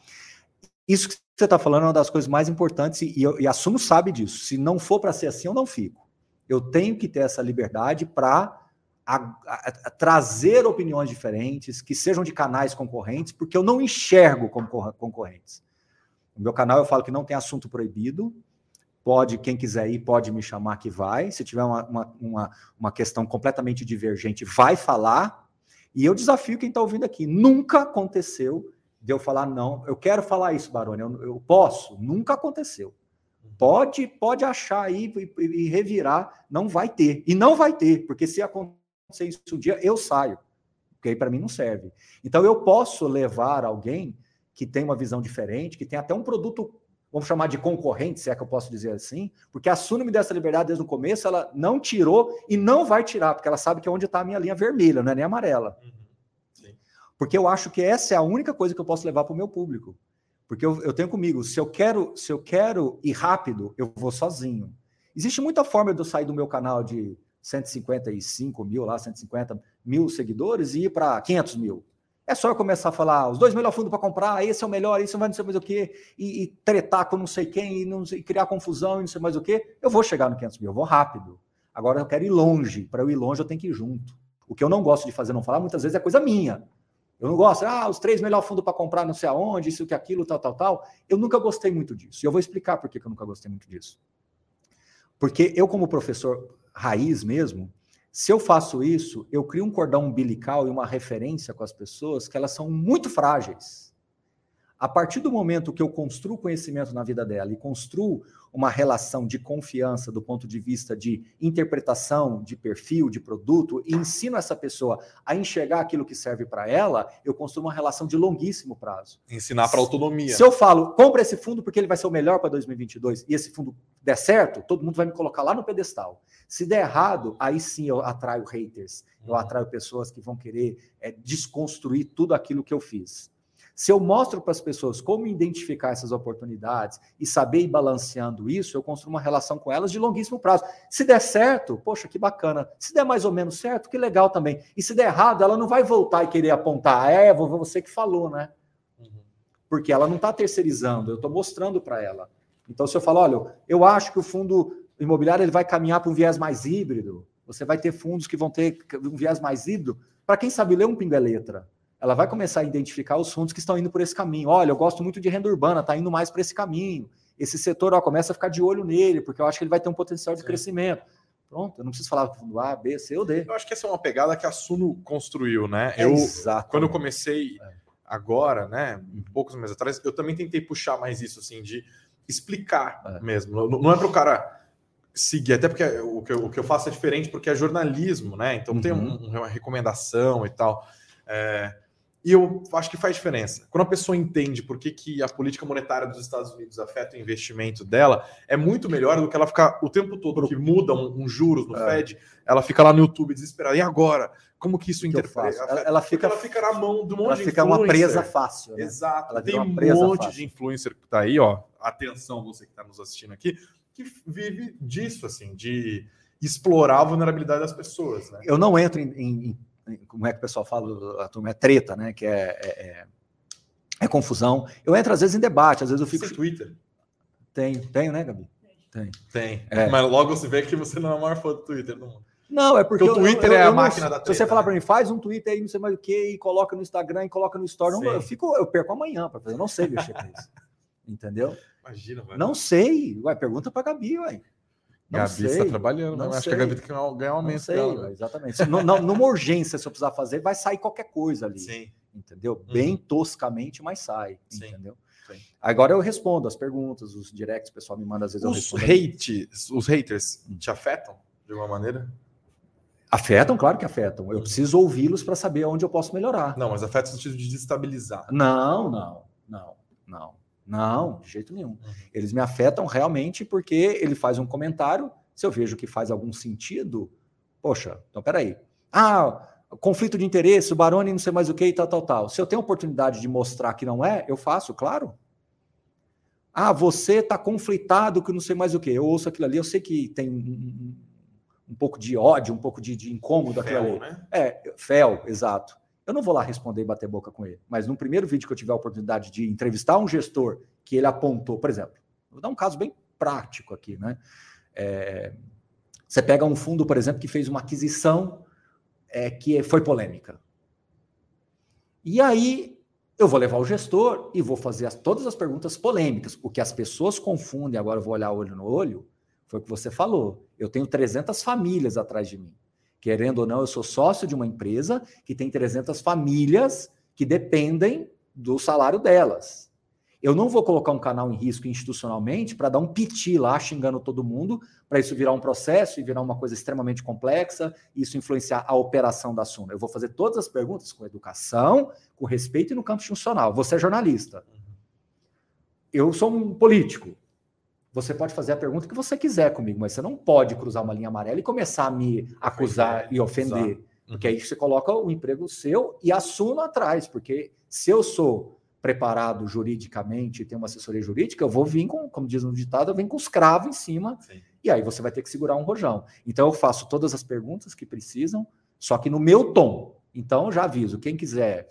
Isso que você está falando é uma das coisas mais importantes e, eu, e a Suno sabe disso. Se não for para ser assim, eu não fico. Eu tenho que ter essa liberdade para trazer opiniões diferentes, que sejam de canais concorrentes, porque eu não enxergo como concorrentes. No meu canal eu falo que não tem assunto proibido. Pode, quem quiser ir, pode me chamar que vai. Se tiver uma, uma, uma, uma questão completamente divergente, vai falar. E eu desafio quem está ouvindo aqui. Nunca aconteceu de eu falar, não, eu quero falar isso, Baroni, eu, eu posso. Nunca aconteceu. Pode, pode achar aí e, e- revirar, não vai ter. E não vai ter, porque se acontecer isso um dia, eu saio. porque aí para mim não serve. Então eu posso levar alguém que tem uma visão diferente, que tem até um produto, vamos chamar de concorrente, se é que eu posso dizer assim, porque a Suno me deu essa liberdade desde o começo, ela não tirou e não vai tirar, porque ela sabe que é onde está a minha linha vermelha, não é nem amarela. Uhum. Porque eu acho que essa é a única coisa que eu posso levar para o meu público. Porque eu, eu tenho comigo, se eu quero, se eu quero ir rápido, eu vou sozinho. Existe muita forma de eu sair do meu canal de 155 mil, lá, 150 mil seguidores e ir para 500 mil. É só eu começar a falar os dois melhores fundos para comprar, esse é o melhor, esse vai não sei mais o quê, e, e tretar com não sei quem, e, não sei, criar confusão e não sei mais o quê. Eu vou chegar no 500 mil, eu vou rápido. Agora eu quero ir longe. Para eu ir longe, eu tenho que ir junto. O que eu não gosto de fazer, não falar, muitas vezes é coisa minha. Eu não gosto, ah, os três melhores fundos para comprar não sei aonde, isso que aquilo, tal, tal, tal. Eu nunca gostei muito disso. E eu vou explicar por que eu nunca gostei muito disso. Porque eu, como professor raiz mesmo, se eu faço isso, eu crio um cordão umbilical e uma referência com as pessoas que elas são muito frágeis. A partir do momento que eu construo conhecimento na vida dela e construo uma relação de confiança do ponto de vista de interpretação, de perfil, de produto, e ensino essa pessoa a enxergar aquilo que serve para ela, eu construo uma relação de longuíssimo prazo. Ensinar para autonomia. Se eu falo, compra esse fundo porque ele vai ser o melhor para 2022 e esse fundo der certo, todo mundo vai me colocar lá no pedestal. Se der errado, aí sim eu atraio haters, eu uhum. atraio pessoas que vão querer é, desconstruir tudo aquilo que eu fiz. Se eu mostro para as pessoas como identificar essas oportunidades e saber ir balanceando isso, eu construo uma relação com elas de longuíssimo prazo. Se der certo, poxa, que bacana. Se der mais ou menos certo, que legal também. E se der errado, ela não vai voltar e querer apontar, ah, é, você que falou, né? Uhum. Porque ela não está terceirizando, eu estou mostrando para ela. Então, se eu falo, olha, eu acho que o fundo imobiliário ele vai caminhar para um viés mais híbrido, você vai ter fundos que vão ter um viés mais híbrido. Para quem sabe ler um pingo é letra ela vai começar a identificar os fundos que estão indo por esse caminho. Olha, eu gosto muito de renda urbana, está indo mais para esse caminho. Esse setor ó, começa a ficar de olho nele, porque eu acho que ele vai ter um potencial de Sim. crescimento. Pronto, eu não preciso falar do fundo A, B, C ou D. Eu acho que essa é uma pegada que a Suno construiu, né? Eu, Exato. Quando eu comecei é. agora, né, poucos meses atrás, eu também tentei puxar mais isso, assim, de explicar é. mesmo. Não é para o cara seguir, até porque o que, eu, o que eu faço é diferente, porque é jornalismo, né? Então uhum. tem um, uma recomendação e tal. É, e eu acho que faz diferença. Quando a pessoa entende por que, que a política monetária dos Estados Unidos afeta o investimento dela, é muito melhor do que ela ficar o tempo todo que muda um, um juros no é. Fed, ela fica lá no YouTube desesperada. E agora? Como que isso interfere? Ela, ela, fica, ela fica na mão do monte ela de fica uma presa fácil. Né? Exato. Ela Tem um monte fácil. de influencer que tá aí, ó. Atenção, você que está nos assistindo aqui, que vive disso, assim, de explorar a vulnerabilidade das pessoas. Né? Eu não entro em, em como é que o pessoal fala, a turma é treta, né? Que é, é, é, é confusão. Eu entro às vezes em debate, às vezes eu fico. Tem Twitter? Tenho, tenho, né, Gabi? Tem. Tem. É. Mas logo você vê que você não é o maior fã do Twitter no mundo. Não, é porque, porque o Twitter eu, eu, é a máquina não, da treta. Se você falar né? para mim, faz um Twitter aí, não sei mais o que, e coloca no Instagram e coloca no Story, não, eu fico, eu perco amanhã para fazer. Eu não sei mexer com isso. Entendeu? Imagina, vai. Não sei. Ué, pergunta para Gabi, ué. Não Gabi está trabalhando, não acho que a Gabi tem que ganhar um aumento. Não sei, dela, né? exatamente. não, não, numa urgência, se eu precisar fazer, vai sair qualquer coisa ali. Sim. Entendeu? Uhum. Bem toscamente, mas sai. Sim. Entendeu? Sim. Agora eu respondo as perguntas, os directs, o pessoal me manda, às vezes os. Hate, os haters te afetam de alguma maneira? Afetam, claro que afetam. Eu uhum. preciso ouvi-los para saber onde eu posso melhorar. Não, mas afeta no sentido de destabilizar. Não, não, não, não. Não, de jeito nenhum. Uhum. Eles me afetam realmente porque ele faz um comentário se eu vejo que faz algum sentido, poxa, então peraí. Ah, conflito de interesse, o Baroni não sei mais o que e tal, tal, tal. Se eu tenho oportunidade de mostrar que não é, eu faço, claro. Ah, você está conflitado que não sei mais o que. Eu ouço aquilo ali, eu sei que tem um, um pouco de ódio, um pouco de, de incômodo fel, aquilo ali. Né? É, fel, exato. Eu não vou lá responder e bater boca com ele. Mas no primeiro vídeo que eu tiver a oportunidade de entrevistar um gestor que ele apontou, por exemplo, vou dar um caso bem prático aqui, né? É, você pega um fundo, por exemplo, que fez uma aquisição é, que foi polêmica. E aí eu vou levar o gestor e vou fazer as, todas as perguntas polêmicas. O que as pessoas confundem, agora eu vou olhar olho no olho, foi o que você falou. Eu tenho 300 famílias atrás de mim. Querendo ou não, eu sou sócio de uma empresa que tem 300 famílias que dependem do salário delas. Eu não vou colocar um canal em risco institucionalmente para dar um piti lá xingando todo mundo, para isso virar um processo e virar uma coisa extremamente complexa, e isso influenciar a operação da Suno. Eu vou fazer todas as perguntas com educação, com respeito e no campo institucional. Você é jornalista. Eu sou um político. Você pode fazer a pergunta que você quiser comigo, mas você não pode cruzar uma linha amarela e começar a me acusar e ofender. Porque aí você coloca o emprego seu e a Suno atrás, porque se eu sou preparado juridicamente, tem uma assessoria jurídica, eu vou vir com, como diz no ditado, eu venho com os cravos em cima, Sim. e aí você vai ter que segurar um rojão. Então eu faço todas as perguntas que precisam, só que no meu tom. Então já aviso, quem quiser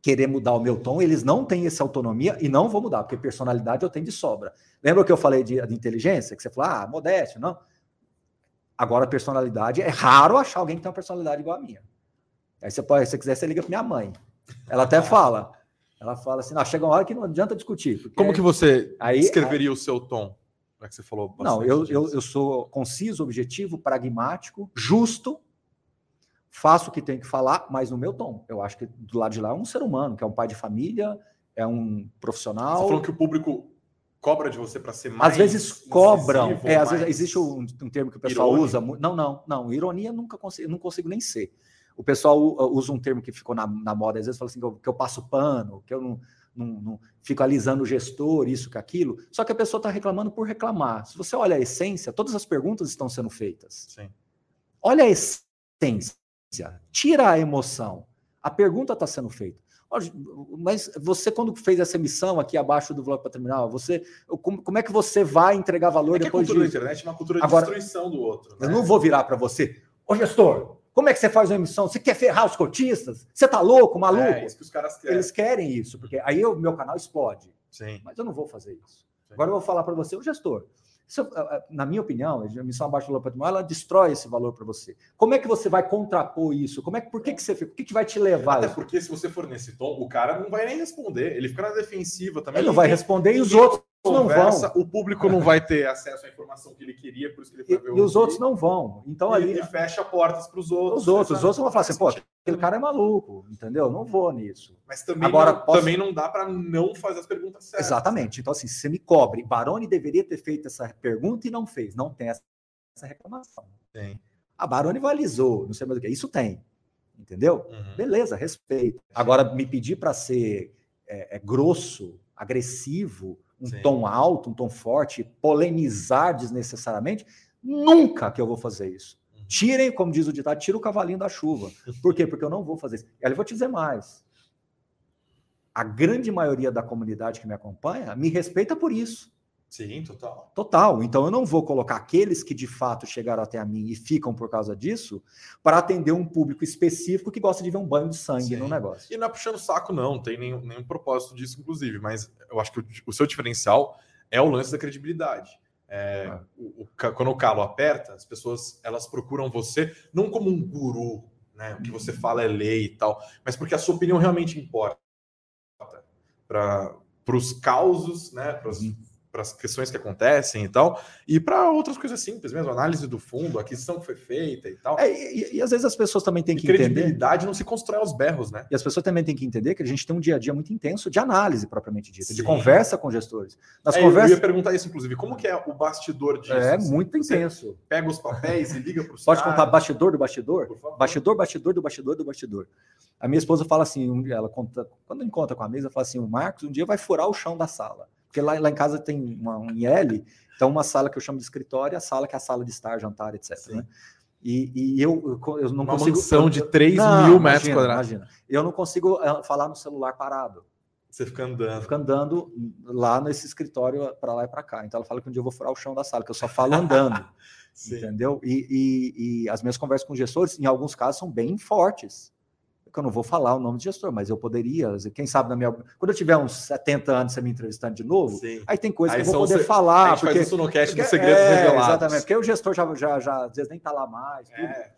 querer mudar o meu tom, eles não têm essa autonomia e não vou mudar, porque personalidade eu tenho de sobra. Lembra que eu falei de, de inteligência? Que você falou, ah, modéstia, não. Agora, personalidade, é raro achar alguém que tem uma personalidade igual a minha. Aí você pode, se você quiser, você liga para minha mãe. Ela até fala, ela fala assim: chega uma hora que não adianta discutir. Como que você aí, escreveria aí, o seu tom? Já que você falou Não, eu, eu, eu, sou conciso, objetivo, pragmático, justo, faço o que tenho que falar, mas no meu tom. Eu acho que do lado de lá é um ser humano, que é um pai de família, é um profissional. Você falou que o público cobra de você para ser mais. Às vezes cobram. É, às vezes existe um, um termo que o pessoal irônico. usa. Não, não, não. Ironia nunca consigo, não consigo nem ser. O pessoal usa um termo que ficou na, na moda, às vezes fala assim, que eu, que eu passo pano, que eu não, não, não, fico alisando o gestor, isso que aquilo. Só que a pessoa está reclamando por reclamar. Se você olha a essência, todas as perguntas estão sendo feitas. Sim. Olha a essência. Tira a emoção. A pergunta está sendo feita. Mas você, quando fez essa emissão aqui abaixo do vlog patrimonial, você, como, como, é que você vai entregar valor é depois disso? A cultura da internet é uma cultura de Agora, destruição do outro. Né? Eu não vou virar para você, ô gestor, como é que você faz uma emissão? Você quer ferrar os cotistas? Você tá louco, maluco? É isso que os caras querem. Eles querem isso, porque aí o meu canal explode. Sim. Mas eu não vou fazer isso. Sim. Agora eu vou falar para você, o gestor. Na minha opinião, a emissão abaixo do patrimônio, ela destrói esse valor para você. Como é que você vai contrapor isso? Como é que, por que, que você Por que, que vai te levar? Até porque se você for nesse tom, o cara não vai nem responder. Ele fica na defensiva também. Ele não vai responder e os outros conversa, não vão. O público não vai ter acesso à informação que ele queria, por isso que ele foi ver E, os outros não vão. Então e, ali. E fecha portas para os outros. Os outros, os outros vão falar assim, pô, aquele cara é maluco, entendeu? Não vou nisso. Mas também, Agora, não, posso... também não dá para não fazer as perguntas certas. Exatamente. Então, assim, você me cobre, Baroni deveria ter feito essa pergunta e não fez. Não tem essa, essa reclamação. Tem. A Baroni valizou, não sei mais o que. Isso tem. Entendeu? Uhum. Beleza, respeito. Agora, me pedir para ser é, é, grosso, agressivo, um Sim. tom alto, um tom forte, polemizar desnecessariamente, nunca que eu vou fazer isso. Uhum. Tirem, como diz o ditado, tira o cavalinho da chuva. Por quê? Porque eu não vou fazer isso. E eu vou te dizer mais. A grande maioria da comunidade que me acompanha me respeita por isso. Sim, total. Total. Então eu não vou colocar aqueles que de fato chegaram até a mim e ficam por causa disso para atender um público específico que gosta de ver um banho de sangue Sim. no negócio. E não é puxando saco, não, não tem nenhum, nenhum propósito disso, inclusive, mas eu acho que o, o seu diferencial é o lance da credibilidade. É, ah. o, o, quando o calo aperta, as pessoas elas procuram você não como um guru, né? O que você fala é lei e tal, mas porque a sua opinião realmente importa para os causos, né? Para uhum para as questões que acontecem e tal, e para outras coisas simples mesmo, análise do fundo, aquisição que foi feita e tal. É, e, e, às vezes as pessoas também têm que entender. Credibilidade não se constrói aos berros, né? E as pessoas também têm que entender que a gente tem um dia a dia muito intenso de análise propriamente dita, Sim. de conversa com gestores. Nas é, conversas... Eu ia perguntar isso, inclusive, como que é o bastidor disso? É muito intenso. Pega os papéis e liga para os Pode contar bastidor do bastidor? Bastidor, bastidor do bastidor do bastidor. A minha esposa fala assim, ela conta, quando encontra com a mesa, fala assim: o Marcos um dia vai furar o chão da sala. Porque lá, lá em casa tem uma, um IL, então uma sala que eu chamo de escritório, a sala que é a sala de estar, jantar, etc. Né? E, e eu, eu não uma consigo. Mansão de 3 não, mil metros quadrados. Imagina. Eu não consigo eh, falar no celular parado. Você fica andando. Fica andando lá nesse escritório para lá e para cá. Então ela fala que um dia eu vou furar o chão da sala, que eu só falo andando. entendeu? E, e, e, as minhas conversas com gestores, em alguns casos, são bem fortes eu não vou falar o nome do gestor, mas eu poderia, quem sabe na minha. Quando eu tiver uns 70 anos você me entrevistando de novo, Sim. aí tem coisa aí que eu vou poder falar. A gente porque, faz isso no cast dos segredos é, revelados. Exatamente, porque o gestor já, já, já às vezes nem tá lá mais. É,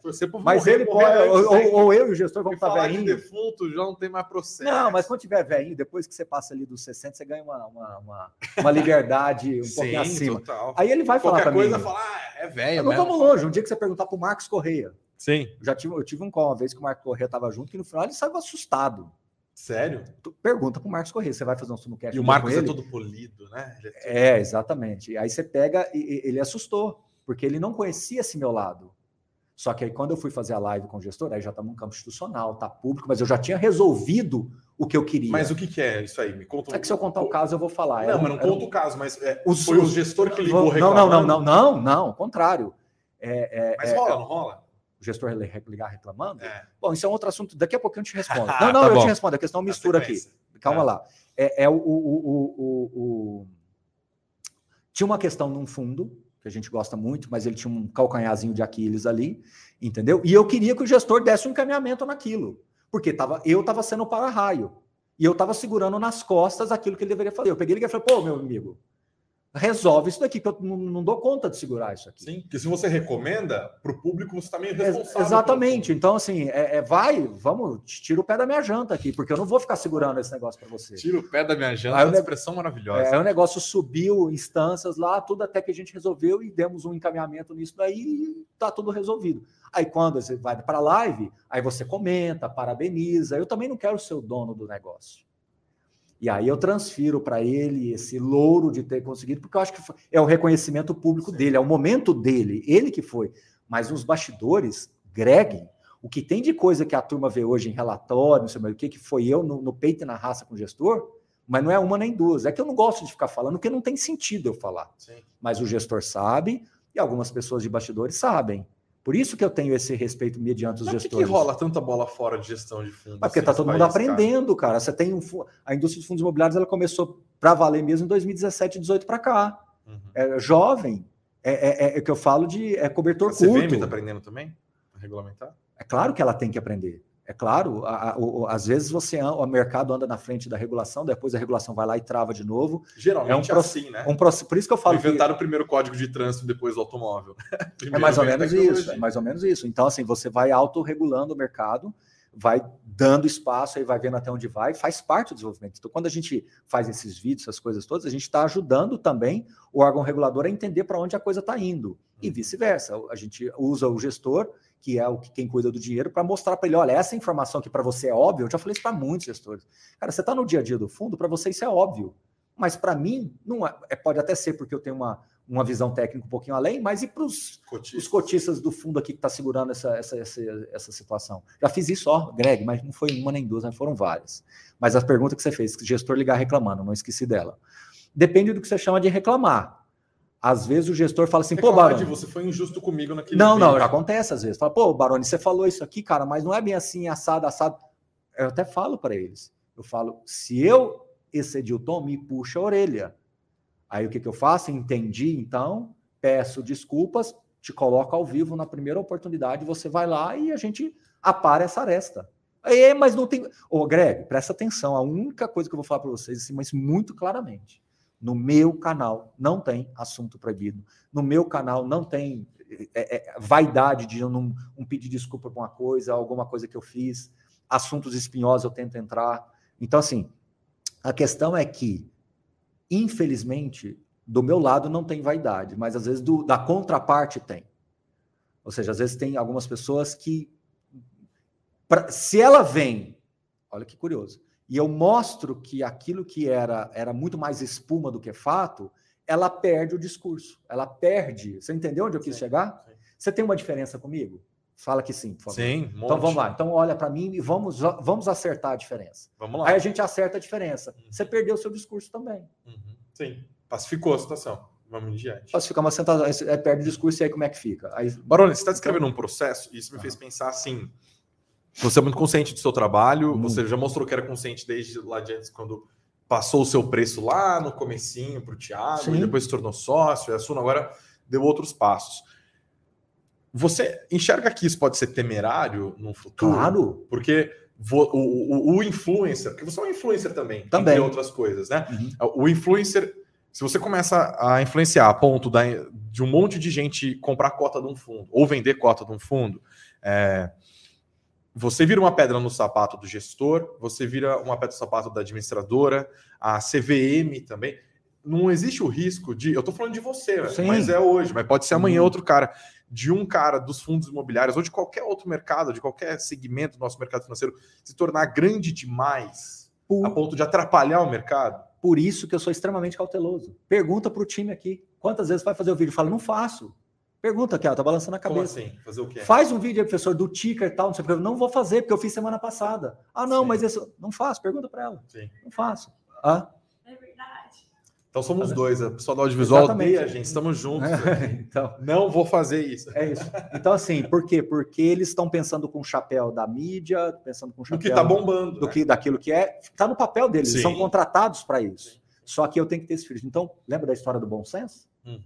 mas ele pode, ou, ou, eu e o gestor vamos estar tá velhinho. De defunto já não tem mais processo. Não, mas quando tiver velhinho, depois que você passa ali dos 60, você ganha uma, uma, uma, uma liberdade um Sim, pouquinho acima. Total. Aí ele vai Qualquer falar para mim. Qualquer coisa falar, ah, é velho. Não vamos longe. Um dia que você perguntar para o Marcos Correia. Sim. Já tive, eu tive um call uma vez que o Marco Corrêa estava junto, que no final ele saiu assustado. Sério? Tu pergunta para o Marcos Corrêa, você vai fazer um Sumocast E o Marcos é todo polido, né? É, todo... é, exatamente. Aí você pega e ele assustou, porque ele não conhecia esse meu lado. Só que aí quando eu fui fazer a live com o gestor, aí já estamos no campo institucional, tá público, mas eu já tinha resolvido o que eu queria. Mas o que, que é isso aí? Me conta. É que se eu contar o caso eu vou falar. Não, mas não conta o caso, mas é, o, foi o gestor que ligou Não, não, não, não, não, não, ao contrário. É, é, mas rola, não rola? O gestor ligar reclamando? É. Bom, isso é um outro assunto. Daqui a pouquinho eu te respondo. Não, não, tá eu bom. te respondo. A questão mistura aqui. Calma lá. É, o, o, o, Tinha uma questão num fundo que a gente gosta muito, mas ele tinha um calcanharzinho de Aquiles ali, entendeu? E eu queria que o gestor desse um encaminhamento naquilo, porque tava, eu estava sendo para-raio, e eu estava segurando nas costas aquilo que ele deveria fazer. Eu peguei ele e falei, pô, meu amigo, resolve isso daqui, que eu não, não, dou conta de segurar isso aqui. Sim, porque se você recomenda, para o público você está meio responsável. É, exatamente. Então, assim, é, é, vai, vamos, tira o pé da minha janta aqui, porque eu não vou ficar segurando esse negócio para você. Tira o pé da minha janta, é uma expressão maravilhosa. É, o negócio subiu instâncias lá, tudo até que a gente resolveu e demos um encaminhamento nisso daí e tá tudo resolvido. Aí quando você vai para a live, aí você comenta, parabeniza. Eu também não quero ser o dono do negócio. E aí eu transfiro para ele esse louro de ter conseguido, porque eu acho que é o reconhecimento público Sim. dele, é o momento dele, ele que foi. Mas nos bastidores, Greg, o que tem de coisa que a turma vê hoje em relatório, não sei mais o que, que foi eu no, no peito e na raça com o gestor, mas não é uma nem duas. É que eu não gosto de ficar falando, porque não tem sentido eu falar. Sim. Mas o gestor sabe e algumas pessoas de bastidores sabem. Por isso que eu tenho esse respeito mediante os Mas gestores. Por que rola tanta bola fora de gestão de fundos? porque está todo mundo país, aprendendo, cara. cara. Você tem um, a indústria de fundos imobiliários ela começou para valer mesmo em 2017, 18 para cá. Uhum. É jovem. É, é, é, é, que eu falo de é cobertor a curto. A CVM está aprendendo também a regulamentar? É claro que ela tem que aprender. É claro, a, a, a, às vezes você o mercado anda na frente da regulação, depois a regulação vai lá e trava de novo. Geralmente é, um é assim, né? Um, por isso que eu falo. Inventaram que... o primeiro código de trânsito depois do automóvel. é mais ou menos isso, é mais ou menos isso. Então, assim, você vai autorregulando o mercado, vai dando espaço, aí vai vendo até onde vai, faz parte do desenvolvimento. Então, quando a gente faz esses vídeos, essas coisas todas, a gente está ajudando também o órgão regulador a entender para onde a coisa está indo. E uhum. vice-versa. A gente usa o gestor que é o que quem cuida do dinheiro, para mostrar para ele, olha, essa informação que para você é óbvia, eu já falei isso para muitos gestores. Cara, você está no dia a dia do fundo, para você isso é óbvio. Mas para mim, não é, é, pode até ser porque eu tenho uma, uma visão técnica um pouquinho além, mas e para os cotistas. cotistas do fundo aqui que está segurando essa, essa, essa, essa situação? Já fiz isso, ó, Greg, mas não foi uma nem duas, mas foram várias. Mas a pergunta que você fez, gestor ligar reclamando, não esqueci dela. Depende do que você chama de reclamar. Às vezes o gestor fala assim, pô, Baroni... você foi injusto comigo naquele Não, vídeo. não, já acontece às vezes. Fala, pô, Baroni, você falou isso aqui, cara, mas não é bem assim, assado, assado. Eu até falo para eles. Eu falo, se eu excedi o tom, me puxa a orelha. Aí o que, que eu faço? Entendi, então, peço desculpas, te coloco ao vivo na primeira oportunidade, você vai lá e a gente apara essa aresta. Aí, mas não tem. Ô, Greg, presta atenção. A única coisa que eu vou falar para vocês, assim, mas muito claramente. No meu canal não tem assunto proibido. No meu canal não tem é, é, vaidade de um, um pedir desculpa por uma coisa, alguma coisa que eu fiz. Assuntos espinhosos eu tento entrar. Então, assim, a questão é que, infelizmente, do meu lado não tem vaidade, mas às vezes do, da contraparte tem. Ou seja, às vezes tem algumas pessoas que, pra, se ela vem, olha que curioso, e eu mostro que aquilo que era, era muito mais espuma do que fato, ela perde o discurso. Ela perde. Você entendeu onde eu quis sim, chegar? Sim. Você tem uma diferença comigo? Fala que sim, por favor. Sim, um Então vamos lá. Então olha para mim e vamos, vamos acertar a diferença. Vamos lá. Aí a gente acerta a diferença. Uhum. Você perdeu o seu discurso também. Uhum. Sim. Pacificou a situação. Vamos adiante. Pacificar uma sentada, aí perde o discurso e aí como é que fica? Aí... Barone, você está descrevendo um processo e isso me fez pensar assim. Você é muito consciente do seu trabalho, hum. você já mostrou que era consciente desde lá de antes, quando passou o seu preço lá no comecinho para o Thiago, Sim. e depois se tornou sócio, e a Suno agora deu outros passos. Você enxerga que isso pode ser temerário no futuro? Claro. Porque o, o, o influencer, porque você é um influencer também, também. entre outras coisas, né? Uhum. O influencer, se você começa a influenciar a ponto da, de um monte de gente comprar cota de um fundo, ou vender cota de um fundo, é, você vira uma pedra no sapato do gestor, você vira uma pedra no sapato da administradora, a CVM também. não existe o risco de. Eu tô falando de você, Sim. mas é hoje, mas pode ser amanhã Uhum. outro cara. De um cara dos fundos imobiliários ou de qualquer outro mercado, de qualquer segmento do nosso mercado financeiro, se tornar grande demais Por, a ponto de atrapalhar o mercado. por isso que eu sou extremamente cauteloso. Pergunta para o time aqui. Quantas vezes vai fazer o vídeo? Fala, não faço. Pergunta aqui, ó, tá balançando a Como cabeça. assim? Fazer o quê? Faz um vídeo aí, professor, do ticker e tal, não sei o que. Eu Não vou fazer, porque eu fiz semana passada. Ah, não, Sim. mas esse. Não faço, pergunta para ela. Sim. Não faço. Ah, É verdade. Então somos dois. A pessoa do audiovisual Exatamente. odeia a gente. Estamos juntos. então, Não vou fazer isso. é isso. Então, assim, por quê? Porque eles estão pensando com o chapéu da mídia, pensando com o Do chapéu que tá bombando. do né? que, daquilo que é. Está no papel deles, eles Sim. são contratados para isso. Só que eu tenho que ter esse filho. Então, lembra da história do bom senso? Uhum.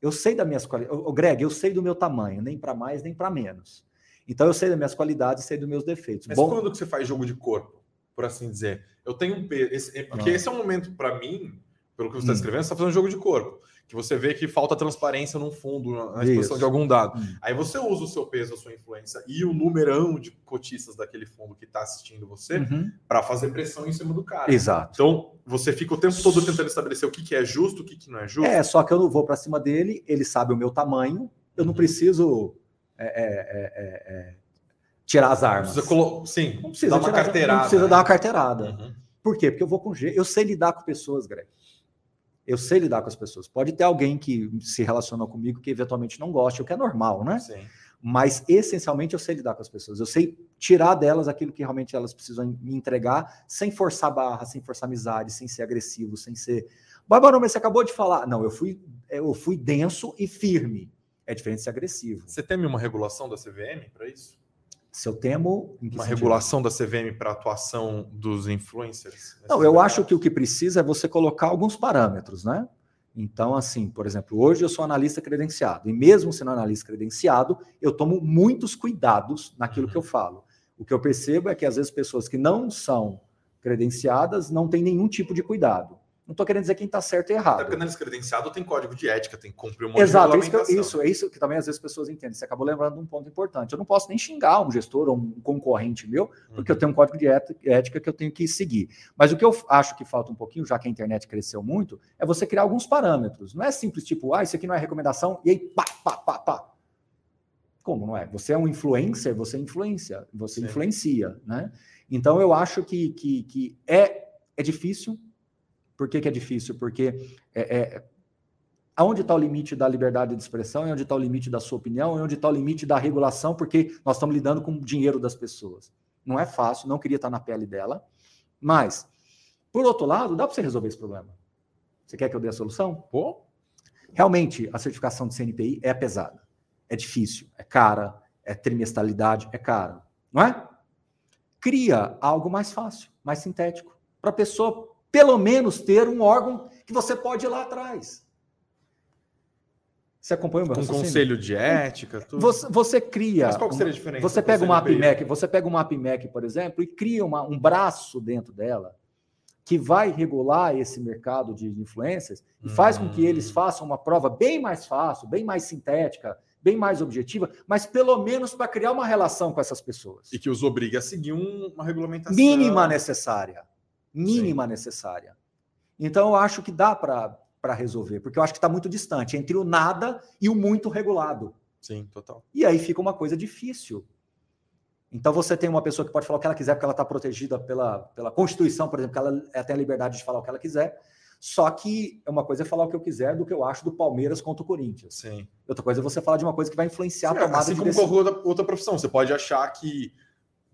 Eu sei das minhas qualidades. Greg, eu sei do meu tamanho, nem para mais, nem para menos. Então, eu sei das minhas qualidades, sei dos meus defeitos. Mas Bom, quando que você faz jogo de corpo, por assim dizer? Eu tenho um peso. esse- é- porque Ah. esse é um momento, para mim, pelo que você está Hum. escrevendo, você está fazendo jogo de corpo. Que você vê que falta transparência num fundo, na exposição Isso. de algum dado. Hum. Aí você usa o seu peso, a sua influência e o numerão de cotistas daquele fundo que está assistindo você Uhum. para fazer pressão em cima do cara. Exato. Então, você fica o tempo todo tentando estabelecer o que, que é justo, o que, que não é justo. É, só que eu não vou para cima dele, ele sabe o meu tamanho, eu não Uhum. preciso é, é, é, é, é, tirar as armas. Precisa colo... Sim, Não precisa dar uma tirar- carteirada. Não precisa né? dar uma carteirada. Uhum. Por quê? Porque eu vou com jeito. Eu sei lidar com pessoas, Greg. Eu sei lidar com as pessoas. Pode ter alguém que se relacionou comigo que eventualmente não goste, o que é normal, né? Sim. Mas essencialmente eu sei lidar com as pessoas. Eu sei tirar delas aquilo que realmente elas precisam me entregar, sem forçar barra, sem forçar amizade, sem ser agressivo, sem ser. Bárbara, mas você acabou de falar. Não, eu fui, eu fui denso e firme. É diferente de ser agressivo. Você teme uma regulação da CVM para isso? Se eu temo. Uma sentido? regulação da CVM para atuação dos influencers? Não, eu acho que o que precisa é você colocar alguns parâmetros, né? Então, assim, por exemplo, hoje eu sou analista credenciado, e mesmo sendo analista credenciado, eu tomo muitos cuidados naquilo Uhum. que eu falo. O que eu percebo é que às vezes pessoas que não são credenciadas não têm nenhum tipo de cuidado. Não estou querendo dizer quem está certo e Até errado. porque analista credenciado tem código de ética, tem que cumprir um monte Exato, de é isso, que eu- regulamentação. isso, é isso que também às vezes as pessoas entendem. Você acabou lembrando de um ponto importante. Eu não posso nem xingar um gestor ou um concorrente meu, porque eu tenho um código de éti- ética que eu tenho que seguir. Mas o que eu acho que falta um pouquinho, já que a internet cresceu muito, é você criar alguns parâmetros. Não é simples tipo, ah, isso aqui não é recomendação, e aí pá, pá, pá, pá. Como não é? Você é um influencer, você influencia, você Sim. influencia, né? Então eu acho que, que, que é, é difícil. Por que, que é difícil? Porque é, é, aonde está o limite da liberdade de expressão, e onde está o limite da sua opinião, e onde está o limite da regulação, porque nós estamos lidando com o dinheiro das pessoas. Não é fácil, não queria estar na pele dela, mas, por outro lado, dá para você resolver esse problema. Você quer que eu dê a solução? Pô, Realmente, a certificação de CNPI é pesada, é difícil, é cara, é trimestralidade, é cara, não é? Cria algo mais fácil, mais sintético, para a pessoa, pelo menos, ter um órgão que você pode ir lá atrás. Você acompanha o meu raciocínio? conselho de ética, tudo. Você, você cria. Mas qual seria a diferença? Você pega uma? AppMac, você pega uma AppMac, por exemplo, e cria uma- um braço dentro dela que vai regular esse mercado de influências e faz com que eles Hum. façam uma prova bem mais fácil, bem mais sintética, bem mais objetiva, mas pelo menos para criar uma relação com essas pessoas. E que os obriga a seguir um- uma regulamentação. Mínima necessária. Mínima necessária. Então eu acho que dá para resolver, porque eu acho que está muito distante entre o nada e o muito regulado. Sim, total. E aí fica uma coisa difícil. Então você tem uma pessoa que pode falar o que ela quiser, porque ela está protegida pela, pela Constituição, por exemplo, que ela, tem a liberdade de falar o que ela quiser. Só que é uma coisa é falar o que eu quiser do que eu acho do Palmeiras contra o Corinthians. Sim. Outra coisa é você falar de uma coisa que vai influenciar a Sim, tomada assim de como decisão. outra profissão. Você pode achar que,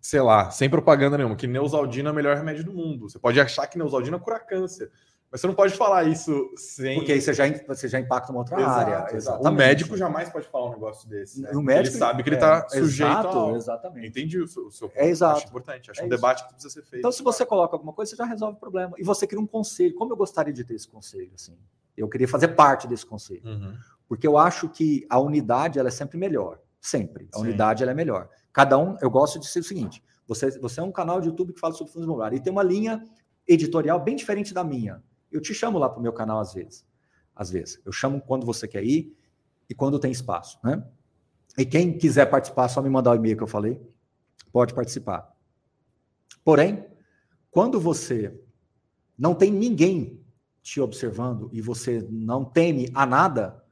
sei lá, sem propaganda nenhuma, que Neusaldina é o melhor remédio do mundo. Você pode achar que Neusaldina cura câncer. Mas você não pode falar isso sem. Porque aí você já, você já impacta uma outra Exato, área. exato. O médico jamais pode falar um negócio desse. né? O médico ele sabe que ele é, está sujeito exato, ao... Exatamente. Entendi o seu, o seu ponto. É exato. Acho importante. Acho É um isso. debate que precisa ser feito. Então, se você coloca alguma coisa, você já resolve o problema. E você cria um conselho. Como eu gostaria de ter esse conselho? Assim? Eu queria fazer parte desse conselho. Uhum. Porque eu acho que a unidade ela é sempre melhor. Sempre. A Sim. unidade ela é melhor. Cada um, eu gosto de ser o seguinte: você, você é um canal de YouTube que fala sobre fundos imobiliários e tem uma linha editorial bem diferente da minha. Eu te chamo lá para o meu canal às vezes. Às vezes. Eu chamo quando você quer ir e quando tem espaço. Né? E quem quiser participar, só me mandar o e-mail que eu falei. Pode participar. Porém, quando você não tem ninguém te observando e você não teme a nada,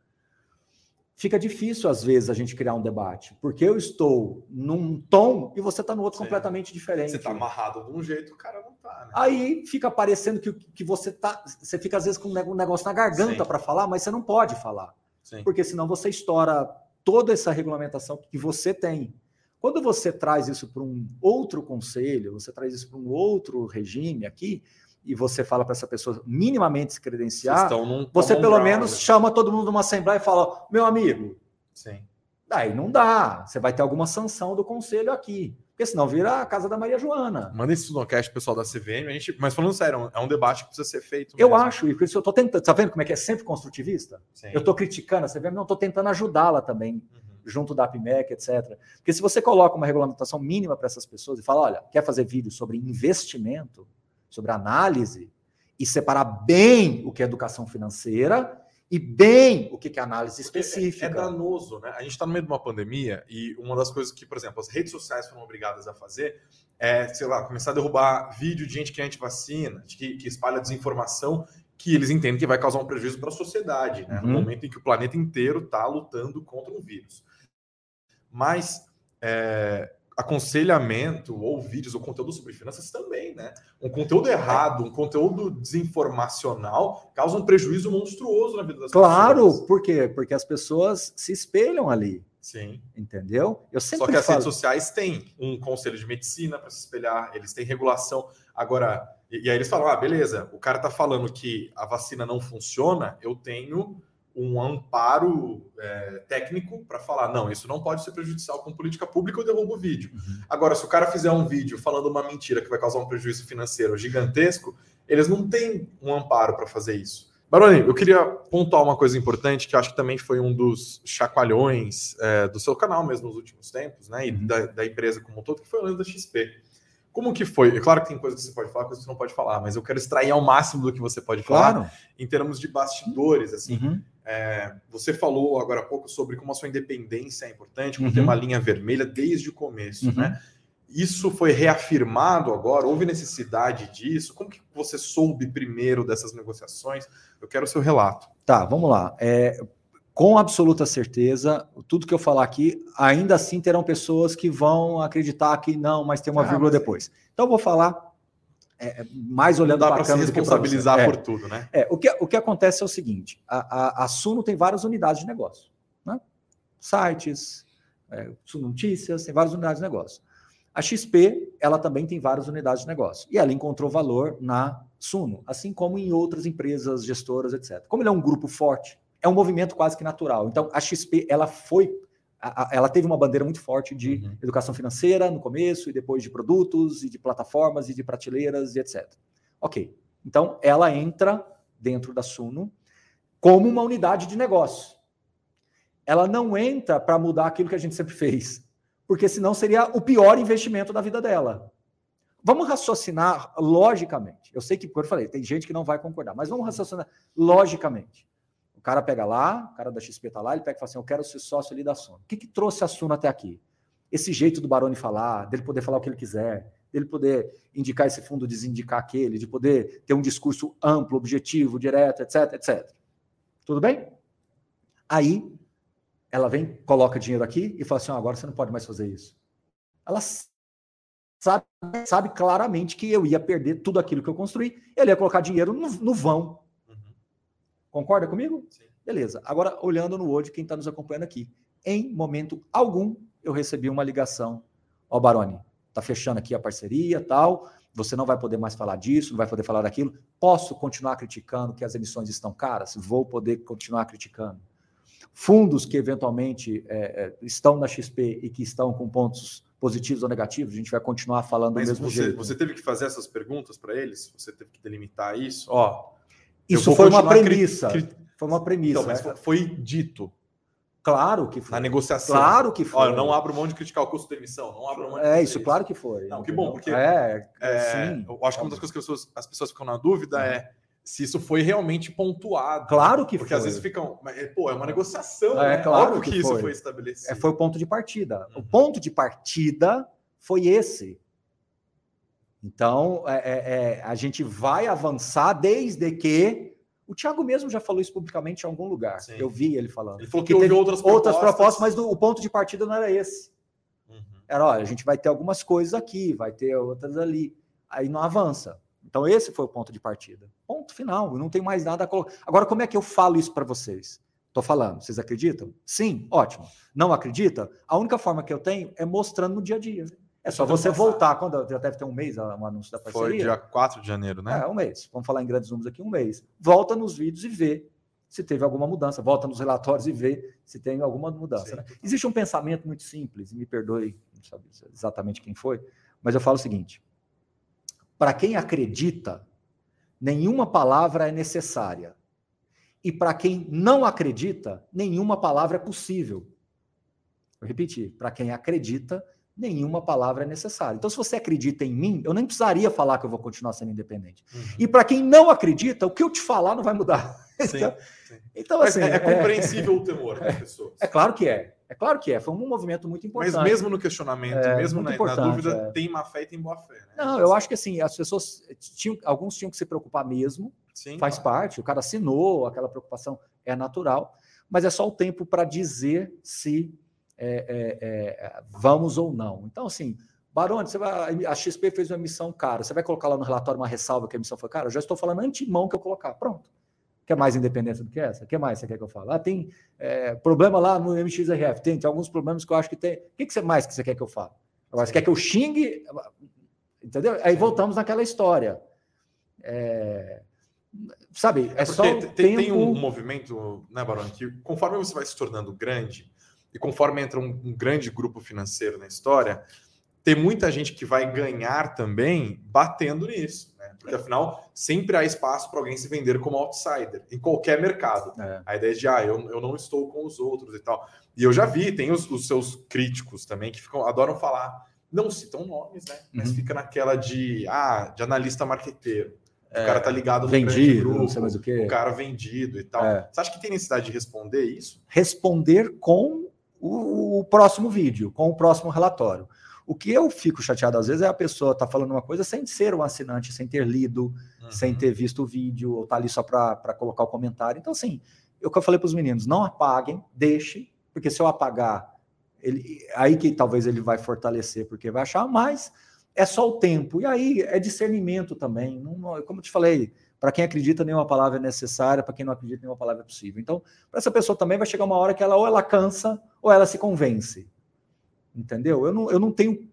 fica difícil às vezes a gente criar um debate, porque eu estou num tom e você está no outro Sim. completamente diferente. Você está amarrado de um jeito, o cara não tá. Né? Aí fica parecendo que, que você tá, você fica às vezes com um negócio na garganta para falar, mas você não pode falar, Sim. porque senão você estoura toda essa regulamentação que você tem. Quando você traz isso para um outro conselho, você traz isso para um outro regime aqui, e você fala para essa pessoa minimamente se credenciar, você pelo menos né? chama todo mundo numa assembleia e fala: meu amigo. Sim. Daí não dá. Você vai ter alguma sanção do conselho aqui. Porque senão vira a casa da Maria Joana. Manda isso no cast pessoal da CVM. A gente, mas falando sério, é um debate que precisa ser feito. Eu acho, e por isso eu estou tentando. Tá vendo como é que é sempre construtivista? Sim. Eu estou criticando a CVM, não estou tentando ajudá-la também, uhum. junto da APMEC, etc. Porque se você coloca uma regulamentação mínima para essas pessoas e fala: olha, quer fazer vídeo sobre investimento, sobre análise e separar bem o que é educação financeira e bem o que é análise específica. É, é danoso, né? A gente está no meio de uma pandemia e uma das coisas que, por exemplo, as redes sociais foram obrigadas a fazer é, sei lá, começar a derrubar vídeo de gente que é anti-vacina, de que, que espalha desinformação que eles entendem que vai causar um prejuízo para a sociedade, né? Uhum. No momento em que o planeta inteiro está lutando contra um vírus. Mas é, aconselhamento ou vídeos ou conteúdo sobre finanças também, né? Um conteúdo errado, um conteúdo desinformacional causa um prejuízo monstruoso na vida das claro, pessoas. Claro, por quê? Porque as pessoas se espelham ali. Sim. Entendeu? Eu sempre Só que as redes sociais têm um conselho de medicina para se espelhar, eles têm regulação. Agora, e, e aí eles falam: ah, beleza, o cara tá falando que a vacina não funciona, eu tenho um amparo é, técnico para falar, não, isso não pode ser prejudicial com política pública, eu derrubo o vídeo. Uhum. Agora, se o cara fizer um vídeo falando uma mentira que vai causar um prejuízo financeiro gigantesco, eles não têm um amparo para fazer isso. Baroni, eu queria pontuar uma coisa importante, que acho que também foi um dos chacoalhões é, do seu canal mesmo nos últimos tempos, né, e uhum. da, da, empresa como um todo, que foi o lance da XP. Como que foi? É claro que tem coisas que você pode falar, coisas que você não pode falar, mas eu quero extrair ao máximo do que você pode falar claro. em termos de bastidores, assim. Uhum. É, você falou agora há pouco sobre como a sua independência é importante, como uhum. ter uma linha vermelha desde o começo, uhum. né? Isso foi reafirmado agora? Houve necessidade disso? Como que você soube primeiro dessas negociações? Eu quero o seu relato. Tá, vamos lá. É, com absoluta certeza, tudo que eu falar aqui, ainda assim terão pessoas que vão acreditar que não, mas tem uma ah, vírgula mas... depois. Então eu vou falar é, é, mais olhando para a câmera se responsabilizar é, por tudo, né? É, o, que, o que acontece é o seguinte: a, a, a Suno tem várias unidades de negócio, né? sites, é, Suno Notícias, tem várias unidades de negócio. A XP, ela também tem várias unidades de negócio. E ela encontrou valor na Suno, assim como em outras empresas gestoras, etc. Como ele é um grupo forte, é um movimento quase que natural. Então, a XP, ela foi ela teve uma bandeira muito forte de uhum. educação financeira no começo, e depois de produtos, e de plataformas, e de prateleiras, e etc. Ok. Então, ela entra dentro da Suno como uma unidade de negócio. Ela não entra para mudar aquilo que a gente sempre fez, porque senão seria o pior investimento da vida dela. Vamos raciocinar logicamente. Eu sei que, como eu falei, tem gente que não vai concordar, mas vamos raciocinar logicamente cara pega lá, o cara da XP tá lá, ele pega e fala assim: Eu quero ser sócio ali da Suno. O que, que trouxe a Suno até aqui? Esse jeito do Baroni falar, dele poder falar o que ele quiser, dele poder indicar esse fundo, desindicar aquele, de poder ter um discurso amplo, objetivo, direto, etc, etc. Tudo bem? Aí ela vem, coloca dinheiro aqui e fala assim: oh, agora você não pode mais fazer isso. Ela sabe, sabe claramente que eu ia perder tudo aquilo que eu construí, ele ia colocar dinheiro no, no vão Concorda comigo? Sim. Beleza. Agora, olhando no olho de quem está nos acompanhando aqui. Em momento algum, eu recebi uma ligação. Ó, Baroni, tá fechando aqui a parceria tal. Você não vai poder mais falar disso, não vai poder falar daquilo. Posso continuar criticando que as emissões estão caras? Vou poder continuar criticando. Fundos que eventualmente é, é, estão na XP e que estão com pontos positivos ou negativos, a gente vai continuar falando Mas do mesmo você, jeito. Você teve que fazer essas perguntas para eles? Você teve que delimitar isso? Ó, isso foi uma premissa. Cri... Foi uma premissa. Então, mas foi dito. Claro que foi. Na negociação. Claro que foi. Olha, não abro mão de criticar o custo de emissão. Não abro mão de É, isso, claro que foi. Não, que bom, porque. É, é sim. Eu acho que uma das coisas que as pessoas, as pessoas ficam na dúvida uhum. é se isso foi realmente pontuado. Claro que porque foi. às vezes ficam. Pô, é uma negociação. É, né? claro Óbvio que, que isso foi. foi estabelecido. É, foi o ponto de partida. Uhum. O ponto de partida foi esse. Então, é, é, é, a gente vai avançar desde que O Thiago mesmo já falou isso publicamente em algum lugar. Sim. Eu vi ele falando. Ele falou que, que houve outras propostas. Outras propostas, mas do, o ponto de partida não era esse. Uhum. Era, olha, a gente vai ter algumas coisas aqui, vai ter outras ali. Aí não avança. Então esse foi o ponto de partida. Ponto final. Não tem mais nada a colocar. Agora, como é que eu falo isso para vocês? Estou falando. Vocês acreditam? Sim, ótimo. Não acredita? A única forma que eu tenho é mostrando no dia a dia. É só você voltar, quando já deve ter um mês o um anúncio da parceria. Foi dia 4 de janeiro, né? É, um mês. Vamos falar em grandes números aqui, um mês. Volta nos vídeos e vê se teve alguma mudança. Volta nos relatórios e vê se tem alguma mudança. Né? Existe um pensamento muito simples, e me perdoe, não sabe exatamente quem foi, mas eu falo o seguinte: para quem acredita, nenhuma palavra é necessária. E para quem não acredita, nenhuma palavra é possível. Vou repetir: para quem acredita, nenhuma palavra é necessária. Então, se você acredita em mim, eu nem precisaria falar que eu vou continuar sendo independente. Uhum. E para quem não acredita, o que eu te falar não vai mudar. Sim, então, sim. então assim, é, é, compreensível é, o temor das pessoas. É claro que é. É claro que é. Foi um movimento muito importante. Mas mesmo no questionamento, é, mesmo na, na, dúvida, é. tem má fé e tem boa fé. Né? Não, eu acho que assim, as pessoas tinham, alguns tinham que se preocupar mesmo. Sim, faz claro. parte. O cara assinou, aquela preocupação é natural. Mas é só o tempo para dizer se é, é, é, vamos ou não. Então, assim, Barone, você vai, a XP fez uma emissão cara, você vai colocar lá no relatório uma ressalva que a emissão foi cara? Eu já estou falando antemão que eu colocar. Pronto. Quer mais independência do que essa? O que mais você quer que eu fale? Ah, tem é, problema lá no MXRF. Tem, tem, alguns problemas que eu acho que tem. O que, que você mais que você quer que eu fale? Agora, você quer que eu xingue? Entendeu? Aí voltamos naquela história. É, sabe, é, é só. Tem, tem um movimento, né, Barone, que conforme você vai se tornando grande, e conforme entra um, um grande grupo financeiro na história, tem muita gente que vai ganhar também batendo nisso. Né? Porque afinal, sempre há espaço para alguém se vender como outsider, em qualquer mercado. É. A ideia de, ah, eu, eu não estou com os outros e tal. E eu já vi, tem os, os seus críticos também que ficam, adoram falar, não citam nomes, né? Mas uhum. fica naquela de, ah, de analista marqueteiro. O é, cara tá ligado no vendido, grupo, não sei mais o quê. O cara vendido e tal. É. Você acha que tem necessidade de responder isso? Responder com o, o, próximo vídeo, com o próximo relatório. O que eu fico chateado às vezes é a pessoa estar tá falando uma coisa sem ser um assinante, sem ter lido, uhum. sem ter visto o vídeo, ou tá ali só para colocar o comentário. Então, assim, o que eu falei para os meninos, não apaguem, deixe, porque se eu apagar, ele, aí que talvez ele vai fortalecer, porque vai achar, mas é só o tempo. E aí é discernimento também. Não, como eu te falei, para quem acredita, nenhuma palavra é necessária, para quem não acredita, nenhuma palavra é possível. Então, para essa pessoa também vai chegar uma hora que ela ou ela cansa ou ela se convence. Entendeu? Eu não, eu não tenho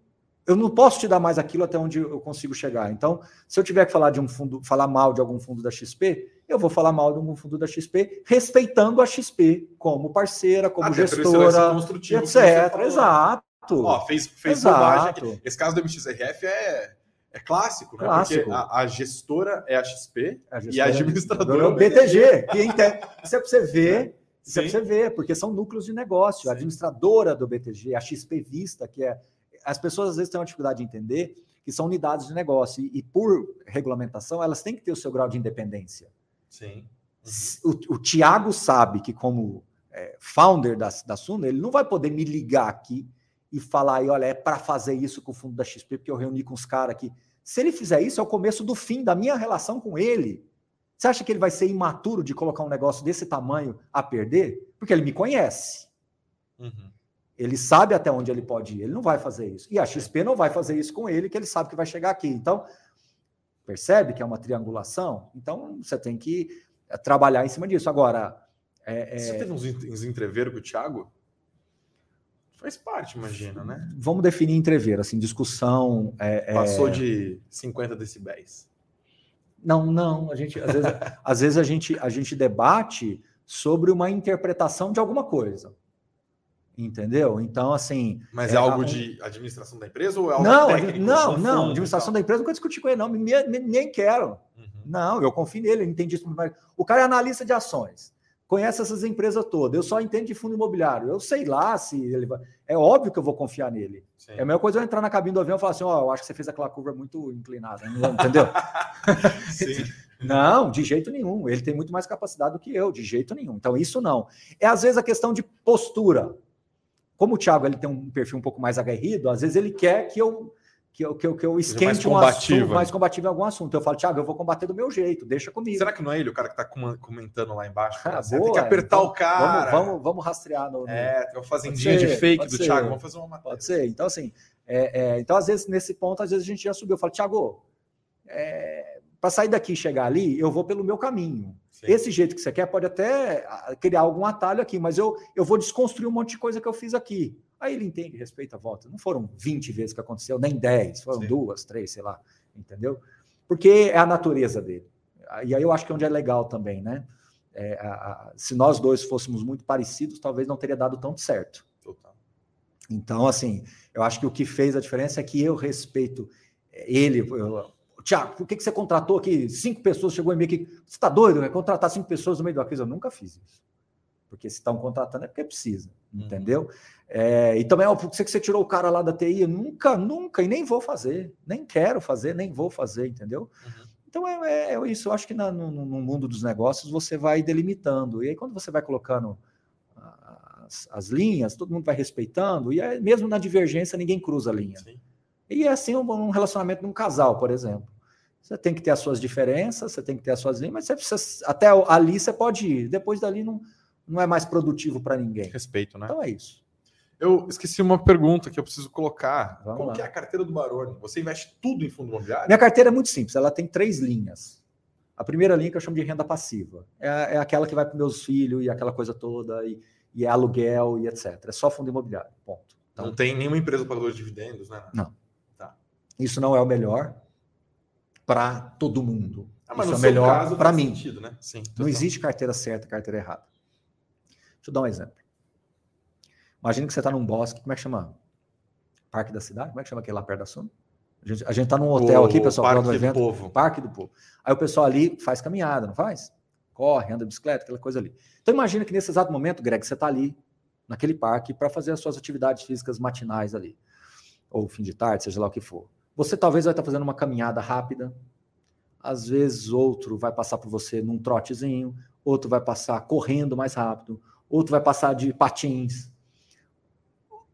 eu não posso te dar mais aquilo até onde eu consigo chegar. Então, se eu tiver que falar de um fundo, falar mal de algum fundo da XP, eu vou falar mal de algum fundo da XP, respeitando a XP como parceira, como Até gestora, etc. Exato. Ó, fez fez Exato. Esse caso do MXRF é é clássico, né? Clássico. Porque a, a, gestora é a XP a e a administradora é o BTG. Que entende. Isso é para você ver. Isso é para você ver, porque são núcleos de negócio. Sim. A administradora do BTG, a XP Vista, que é. As pessoas às vezes têm uma dificuldade de entender que são unidades de negócio. E, e por regulamentação, elas têm que ter o seu grau de independência. Sim. Uhum. O, o Tiago sabe que, como é, founder da, da Suna, ele não vai poder me ligar aqui e falar aí, olha, é para fazer isso com o fundo da XP, porque eu reuni com os caras aqui. Se ele fizer isso, é o começo do fim da minha relação com ele. Você acha que ele vai ser imaturo de colocar um negócio desse tamanho a perder? Porque ele me conhece. Uhum. Ele sabe até onde ele pode ir. Ele não vai fazer isso. E a XP não vai fazer isso com ele, que ele sabe que vai chegar aqui. Então, percebe que é uma triangulação? Então, você tem que eh, trabalhar em cima disso. Agora. É, é... Você teve uns, uns entreveros com o Thiago? Faz parte, imagina, né? Vamos definir entrever, assim, discussão. É, é Passou é... de 50 decibéis. Não, não. A gente, às, vezes, às vezes a, gente, a gente debate sobre uma interpretação de alguma coisa. Entendeu? Então, assim. Mas é, é algo de administração da empresa ou é algo não, técnico? Não, não. Administração da empresa nunca discuti com ele, não. Nem, nem quero. Uhum. Não, eu confio nele, ele entende isso. O cara é analista de ações conhece essas empresas todas. Eu só entendo de fundo imobiliário. Eu sei lá se ele vai. É óbvio que eu vou confiar nele. Sim. É a mesma coisa eu entrar na cabine do avião e falar assim: ó, oh, eu acho que você fez aquela curva muito inclinada, entendeu? não, de jeito nenhum. Ele tem muito mais capacidade do que eu, de jeito nenhum. Então, isso não. É às vezes a questão de postura. Como o Thiago ele tem um perfil um pouco mais aguerrido, às vezes ele quer que eu que eu, que eu, que eu esquente um assunto mais combativo em algum assunto. Eu falo, Thiago, eu vou combater do meu jeito, deixa comigo. Será que não é ele o cara que está comentando lá embaixo? Ah, boa, tem que apertar então, o cara. Vamos, vamos, vamos rastrear no. no... É, tem uma fazendinha de fake do ser, Thiago, vamos fazer uma matéria. Pode ser. Então, assim, é, é, então, às vezes, nesse ponto, às vezes a gente já subiu. Eu falo, Thiago, é, para sair daqui e chegar ali, eu vou pelo meu caminho. Sim. Esse jeito que você quer pode até ah, criar algum atalho aqui, mas eu, eu vou desconstruir um monte de coisa que eu fiz aqui. Aí ele entende, respeita a volta. Não foram 20 vezes que aconteceu, nem 10, foram Sim. duas, três, sei lá, entendeu? Porque é a natureza dele. E aí eu acho que é onde é legal também, né? É, a, a, se nós dois fôssemos muito parecidos, talvez não teria dado tão certo. Total. Então, assim, eu acho que o que fez a diferença é que eu respeito ele. Eu, Tiago, por que, que você contratou aqui cinco pessoas? Chegou em mim aqui. Você está doido, né? Contratar cinco pessoas no meio da crise? Eu nunca fiz isso. Porque se estão contratando é porque precisa. Entendeu? É, e também, ó, por que você tirou o cara lá da TI? Eu nunca, nunca, e nem vou fazer. Nem quero fazer, nem vou fazer, entendeu? Uhum. Então é, é, é, isso. Eu acho que na, no, no, mundo dos negócios você vai delimitando. E aí, quando você vai colocando as, as linhas, todo mundo vai respeitando, e aí, mesmo na divergência, ninguém cruza a linha. Sim. E é assim um, um relacionamento num casal, por exemplo. Você tem que ter as suas diferenças, você tem que ter as suas linhas, mas você precisa, até ali você pode ir. Depois dali não, não é mais produtivo para ninguém. Respeito, né? Então é isso. Eu esqueci uma pergunta que eu preciso colocar. Vamos Como é a carteira do Baroni? Você investe tudo em fundo imobiliário? Minha carteira é muito simples, ela tem três linhas. A primeira linha que eu chamo de renda passiva. É, é aquela que vai para meus filhos e aquela coisa toda, e, e, é aluguel e etc. É só fundo imobiliário. Ponto. Então, não tem nenhuma empresa pagadora de dividendos, né? Não. Tá. Isso não é o melhor para todo mundo. Ah, mas Isso é o melhor para mim. Sentido, né? Sim, não existe carteira certa e carteira errada. Deixa eu dar um exemplo. Imagina que você está num bosque, como é que chama? Parque da cidade? Como é que chama aquele lá perto da Suma? A gente, a gente tá num hotel o aqui, pessoal, Parque do evento. Povo. Parque do Povo. Aí o pessoal ali faz caminhada, não faz? Corre, anda de bicicleta, aquela coisa ali. Então imagina que nesse exato momento, Greg, você está ali, naquele parque, para fazer as suas atividades físicas matinais ali. Ou fim de tarde, seja lá o que for. Você talvez vai estar tá fazendo uma caminhada rápida, às vezes outro vai passar por você num trotezinho, outro vai passar correndo mais rápido, outro vai passar de patins,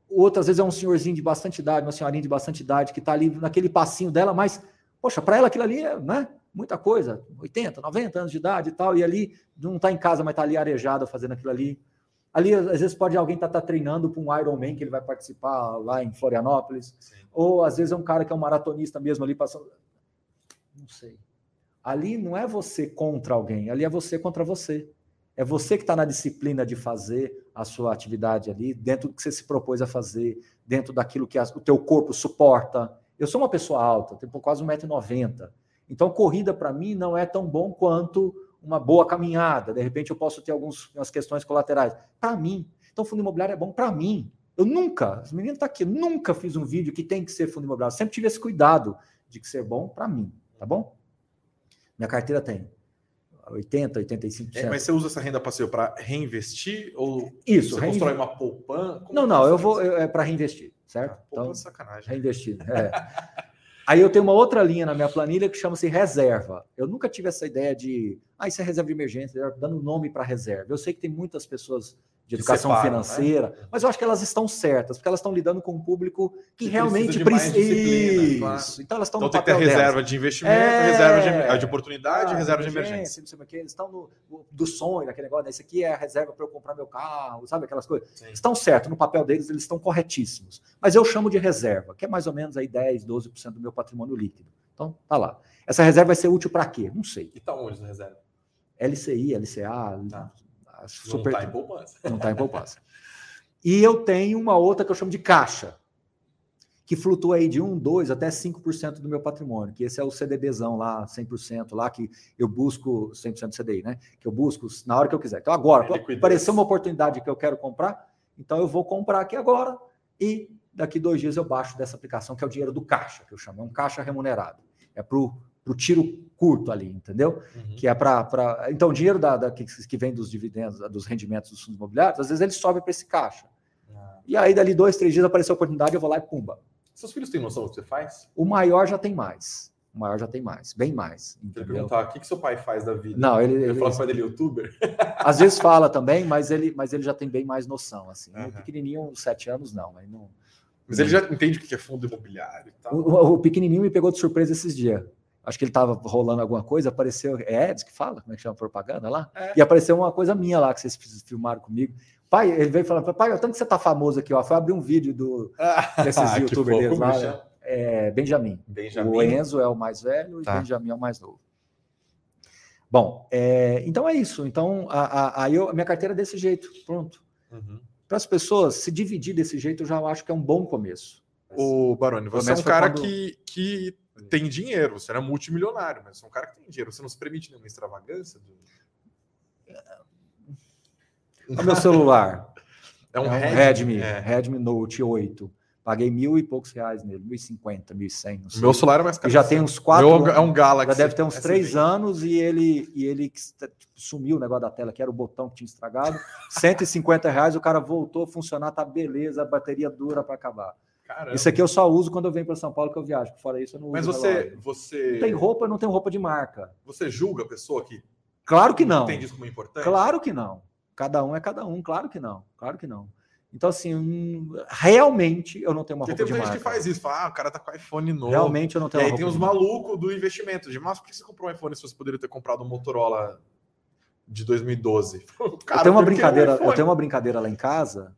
outro às vezes é um senhorzinho de bastante idade, uma senhorinha de bastante idade que está ali naquele passinho dela, mas, poxa, para ela aquilo ali é né, muita coisa, 80, 90 anos de idade e tal, e ali não está em casa, mas está ali arejado fazendo aquilo ali. Ali, às vezes, pode alguém estar tá, tá treinando para um Ironman que ele vai participar lá em Florianópolis, Sim. ou às vezes é um cara que é um maratonista mesmo ali passando. Não sei. Ali não é você contra alguém, ali é você contra você. É você que está na disciplina de fazer a sua atividade ali, dentro do que você se propôs a fazer, dentro daquilo que o teu corpo suporta. Eu sou uma pessoa alta, tenho quase 1,90m. Então, corrida para mim não é tão bom quanto uma boa caminhada. De repente, eu posso ter algumas questões colaterais. Para mim. Então, fundo imobiliário é bom para mim. Eu nunca, as meninas estão tá aqui, nunca fiz um vídeo que tem que ser fundo imobiliário. Sempre tive esse cuidado de que ser bom para mim, tá bom? Minha carteira tem 80, 85%. É, mas você usa essa renda passiva para reinvestir ou Isso, você constrói uma poupança? Não, não, eu vou eu, é para reinvestir, certo? Ah, então, sacanagem. Reinvestir. É. Aí eu tenho uma outra linha na minha planilha que chama-se reserva. Eu nunca tive essa ideia de, ah, isso é reserva de emergência, dando nome para reserva. Eu sei que tem muitas pessoas de educação separam, financeira, né? mas eu acho que elas estão certas, porque elas estão lidando com um público que, que realmente precisa. Isso. Claro. Então elas estão então, no tem papel que ter reserva delas. de investimento, é... reserva de, de oportunidade, ah, reserva de emergência. Não sei o que, eles estão no, do sonho, daquele negócio, né? esse aqui é a reserva para eu comprar meu carro, sabe aquelas coisas. Sim. Estão certos no papel deles, eles estão corretíssimos. Mas eu chamo de reserva, que é mais ou menos aí 10, 12% do meu patrimônio líquido. Então, tá lá. Essa reserva vai ser útil para quê? Não sei. E tá onde essa reserva? LCI, LCA, tá. Super... Não está em poupança. Não está em poupança. E eu tenho uma outra que eu chamo de caixa, que flutua aí de 1, 2 até 5% do meu patrimônio, que esse é o CDBzão lá, 100% lá, que eu busco 100% CDI, né? Que eu busco na hora que eu quiser. Então agora, é apareceu uma oportunidade que eu quero comprar, então eu vou comprar aqui agora e daqui dois dias eu baixo dessa aplicação, que é o dinheiro do caixa, que eu chamo, é um caixa remunerado. É para o tiro curto ali, entendeu? Uhum. Que é para. Então, o dinheiro da, da, que, que vem dos dividendos, dos rendimentos dos fundos imobiliários, às vezes ele sobe para esse caixa. Ah. E aí, dali dois, três dias, apareceu a oportunidade, eu vou lá e pumba. Seus filhos têm noção do que você faz? O maior já tem mais. O maior já tem mais, bem mais. Entendeu? perguntar, o que, que seu pai faz da vida? Não, ele. Ele, ele fala que o dele é youtuber? Às vezes fala também, mas ele, mas ele já tem bem mais noção. Assim. Uhum. Um pequenininho, sete anos, não. Mas não Mas ele já entende o que é fundo imobiliário e tal. O, o, o pequenininho me pegou de surpresa esses dias. Acho que ele estava rolando alguma coisa, apareceu. É Eds que fala? Como é que chama propaganda lá? É. E apareceu uma coisa minha lá que vocês filmaram comigo. Pai, ele veio falando, pai, tanto que você tá famoso aqui, ó. Foi abrir um vídeo do, desses ah, youtubers lá. É, Benjamin. Benjamin. O Enzo é o mais velho tá. e o Benjamin é o mais novo. Bom, é, então é isso. Então, a, a, a, eu, a minha carteira é desse jeito, pronto. Uhum. Para as pessoas se dividir desse jeito, eu já acho que é um bom começo. O Baroni, você é um cara quando... que, que tem dinheiro, você não é multimilionário, mas você é um cara que tem dinheiro. Você não se permite nenhuma extravagância? Do... O meu celular. É um, é um Redmi, Redmi, é. Redmi Note 8. Paguei mil e poucos reais nele, mil e cinquenta, mil e cem. Meu celular é mais caro. Já tem uns quatro. Meu é um Galaxy. Já deve ter uns S20. três anos e ele e ele sumiu o negócio da tela, que era o botão que tinha estragado. 150 reais, o cara voltou a funcionar, tá beleza, a bateria dura para acabar. Caramba. Isso aqui eu só uso quando eu venho para São Paulo que eu viajo. Fora isso, eu não Mas uso. Mas você, você. Não tem roupa, não tem roupa de marca. Você julga a pessoa que. Claro que não. Entende isso como importante? Claro que não. Cada um é cada um, claro que não. Claro que não. Então, assim, realmente eu não tenho uma Porque roupa tem gente que faz isso, fala, ah, o cara tá com iPhone novo. Realmente eu não tenho E aí tem os malucos do investimento, de, mas por que você comprou um iPhone se você poderia ter comprado um Motorola de 2012? Cara, eu tenho uma brincadeira, eu tenho uma brincadeira lá em casa,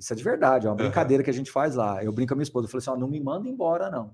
isso é de verdade, é uma brincadeira uhum. que a gente faz lá. Eu brinco com a minha esposa, eu falei assim, ó, não me manda embora, não.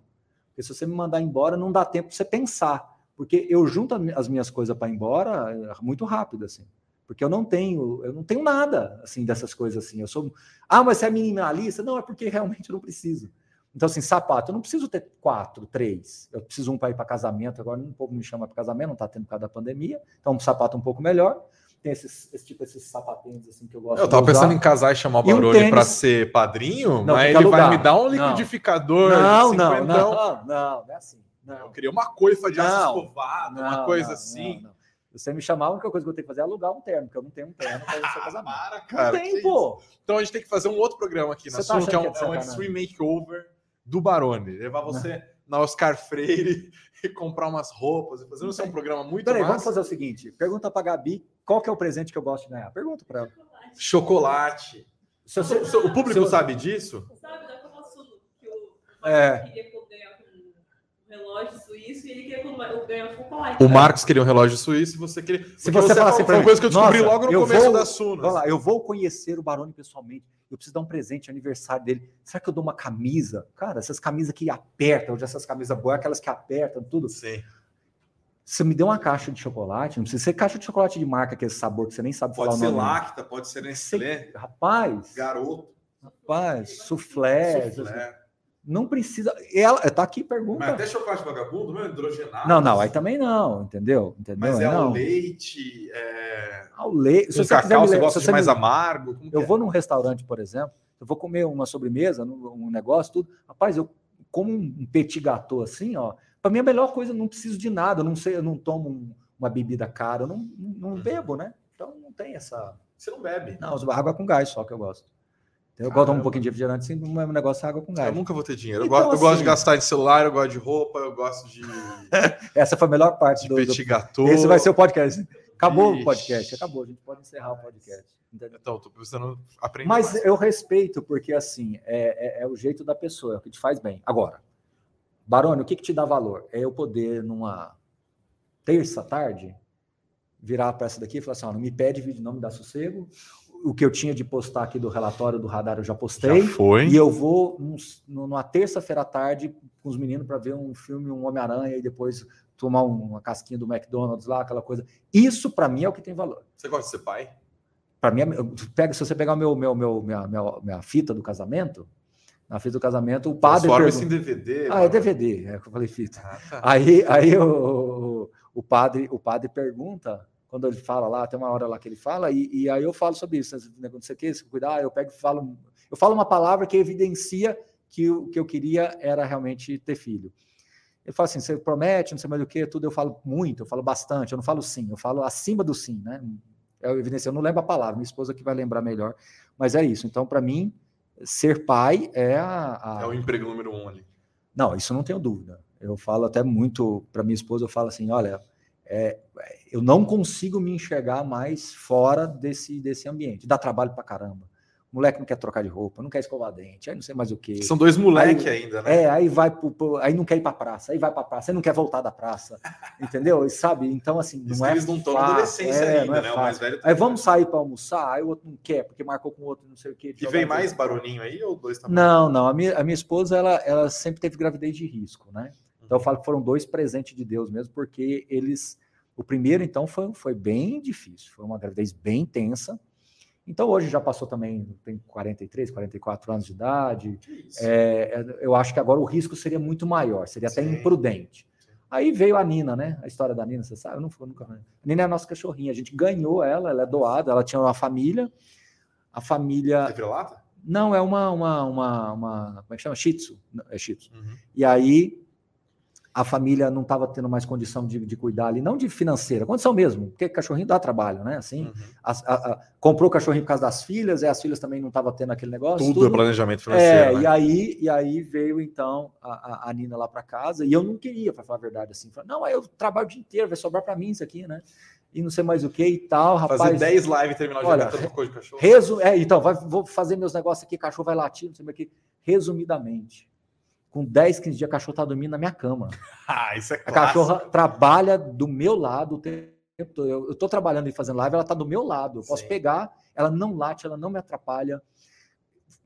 Porque se você me mandar embora, não dá tempo pra você pensar. Porque eu junto as minhas coisas para ir embora é, muito rápido, assim porque eu não tenho, eu não tenho nada assim dessas coisas assim. Eu sou, ah, mas você é minimalista? Não, é porque realmente eu não preciso. Então, assim, sapato, eu não preciso ter quatro, três. Eu preciso um para ir para casamento. Agora, um pouco me chama para casamento, não está tendo por causa da pandemia. Então, um sapato um pouco melhor. Tem esses, esse tipo, esses sapatinhos assim que eu gosto. Eu tava pensando em casar e chamar o Baroni um para ser padrinho, não, mas ele vai me dar um liquidificador. Não, não, não, não, não, não, é assim. Não. Eu queria uma coifa de aço escovado, uma coisa assim. Não, você me chamar, a única coisa que eu tenho que fazer é alugar um terno, porque eu não tenho um terno para o seu casamento. Para, cara. Não tem, pô. Então a gente tem que fazer um outro programa aqui na sua, tá que é um, que é um extreme makeover do Barone. Levar você não. Na Oscar Freire e comprar umas roupas e fazer um programa muito Peraí, vamos fazer o seguinte: pergunta para Gabi qual que é o presente que eu gosto de ganhar. Pergunta para ela. Chocolate. Chocolate. o público sabe disso? Sabe, da que o é. Relógio suíço e ele queria ganhar um chocolate. O Marcos queria um relógio suíço e você queria. Se você, você falar assim, foi uma coisa que eu descobri logo no começo vou, da Sunas. Lá, eu vou conhecer o Baroni pessoalmente. Eu preciso dar um presente de aniversário dele. Será que eu dou uma camisa? Cara, essas camisas que apertam, hoje essas camisas boas, aquelas que apertam, tudo. Sim. Você me deu uma caixa de chocolate, não precisa ser caixa de chocolate de marca, que é esse sabor que você nem sabe pode falar o nome. Pode ser Lacta, pode ser Nestlé. Rapaz. Garoto. Rapaz, soufflé. soufflé. Não precisa. Ela tá aqui pergunta. Mas até chocolate vagabundo, não é hidrogenado. Não, não, aí também não, entendeu? entendeu? Mas é ao leite. É... Ao leite. Se você cacau, você gosta de mais me... amargo? eu é? vou num restaurante, por exemplo, eu vou comer uma sobremesa, um negócio, tudo. Rapaz, eu como um petit gâteau assim, ó. Para mim, a melhor coisa, não preciso de nada. Eu não sei, eu não tomo um, uma bebida cara, eu não, não, uhum. bebo, né? Então não tem essa. Você não bebe? Não, água com gás só que eu gosto. Eu gosto de um pouquinho de refrigerante, sim, um negócio é água com gás. Eu nunca vou ter dinheiro. Eu, então, gosto, assim, eu gosto de assim, gastar em celular, eu gosto de roupa, eu gosto de. Essa foi a melhor parte de do. Petit do... gâteau. Esse vai ser o podcast. Acabou Ixi. o podcast, acabou. A gente pode encerrar o podcast. Entendeu? Então, tô precisando aprender. Mas mais. eu respeito, porque assim, é, é, é, o jeito da pessoa, é o que te faz bem. Agora, Barone, o que, que te dá valor? É eu poder, numa terça tarde, virar para essa daqui e falar assim: ó, não me pede vídeo, não me dá sossego o que eu tinha de postar aqui do relatório do radar eu já postei. Já foi. E eu vou numa terça-feira à tarde com os meninos para ver um filme, um Homem-Aranha, e depois tomar uma casquinha do McDonald's lá, aquela coisa. Isso para mim é o que tem valor. Você gosta de ser pai? Para mim, pega, se você pegar o meu, meu, meu, minha, minha, minha fita do casamento, na fita do casamento, o padre. Transforma isso em DVD. Ah, é DVD, é que eu falei fita. Ah, tá. Aí, aí o, o, padre, o padre pergunta quando ele fala lá, tem uma hora lá que ele fala, e, e aí eu falo sobre isso, né, não sei o que, se cuidar, eu pego e falo, eu falo uma palavra que evidencia que o que eu queria era realmente ter filho. Ele fala assim, você promete, não sei mais o que, tudo eu falo muito, eu falo bastante, eu não falo sim, eu falo acima do sim, né? É evidência, eu não lembro a palavra, minha esposa que vai lembrar melhor, mas é isso. Então, para mim, ser pai é a, a, É o emprego número um ali. Não, isso não tenho dúvida. Eu falo até muito para minha esposa, eu falo assim, olha, é, eu não consigo me enxergar mais fora desse, desse ambiente. Dá trabalho para caramba. moleque não quer trocar de roupa, não quer escovar dente, aí não sei mais o que. São dois moleques ainda, né? É, aí vai pro, pro, aí não quer ir pra praça, aí vai pra praça, aí não quer voltar da praça, entendeu? E sabe? Então, assim, não Isso é. eles não estão na adolescência é, ainda, é né? O mais velho tá Aí vamos sair para almoçar, aí o outro não quer, porque marcou com o outro, não sei o quê. E vem mais baroninho aí ou dois também? Não, não. A minha, a minha esposa, ela, ela sempre teve gravidez de risco, né? Então eu falo que foram dois presentes de Deus mesmo, porque eles. O primeiro, então, foi, foi bem difícil, foi uma gravidez bem intensa. Então hoje já passou também, tem 43, 44 anos de idade. É, é, eu acho que agora o risco seria muito maior, seria até Sim. imprudente. Aí veio a Nina, né? A história da Nina, você sabe? Eu não fui nunca. A Nina é a nossa cachorrinha. A gente ganhou ela, ela é doada, ela tinha uma família. A família. É vira-lata? Não, é uma, uma, uma, uma. Como é que chama? Shih Tzu. É Shih Tzu. Uhum. E aí a família não estava tendo mais condição de, de cuidar ali, não de financeira, condição mesmo, porque cachorrinho dá trabalho, né? Assim, Uhum. as- a- a- comprou o cachorrinho por causa das filhas, e as filhas também não estavam tendo aquele negócio. Tudo, é planejamento financeiro. É, né? e, aí, e aí veio então a, a- a Nina lá para casa, e eu não queria, para falar a verdade, assim, falei, não, aí eu trabalho o dia inteiro, vai sobrar para mim isso aqui, né? E não sei mais o que e tal, rapaz. Fazer 10 lives e terminar o olha, cantando coisa de cachorro. Resu... É, então, vai- vou fazer meus negócios aqui, cachorro vai latir, não sei mais o que. Resumidamente, com 10, 15 dias, a cachorro tá dormindo na minha cama. Ah, isso é A clássico. cachorra trabalha do meu lado o tempo todo. Eu, eu tô trabalhando e fazendo live, ela tá do meu lado. Eu posso Sim. pegar, ela não late, ela não me atrapalha.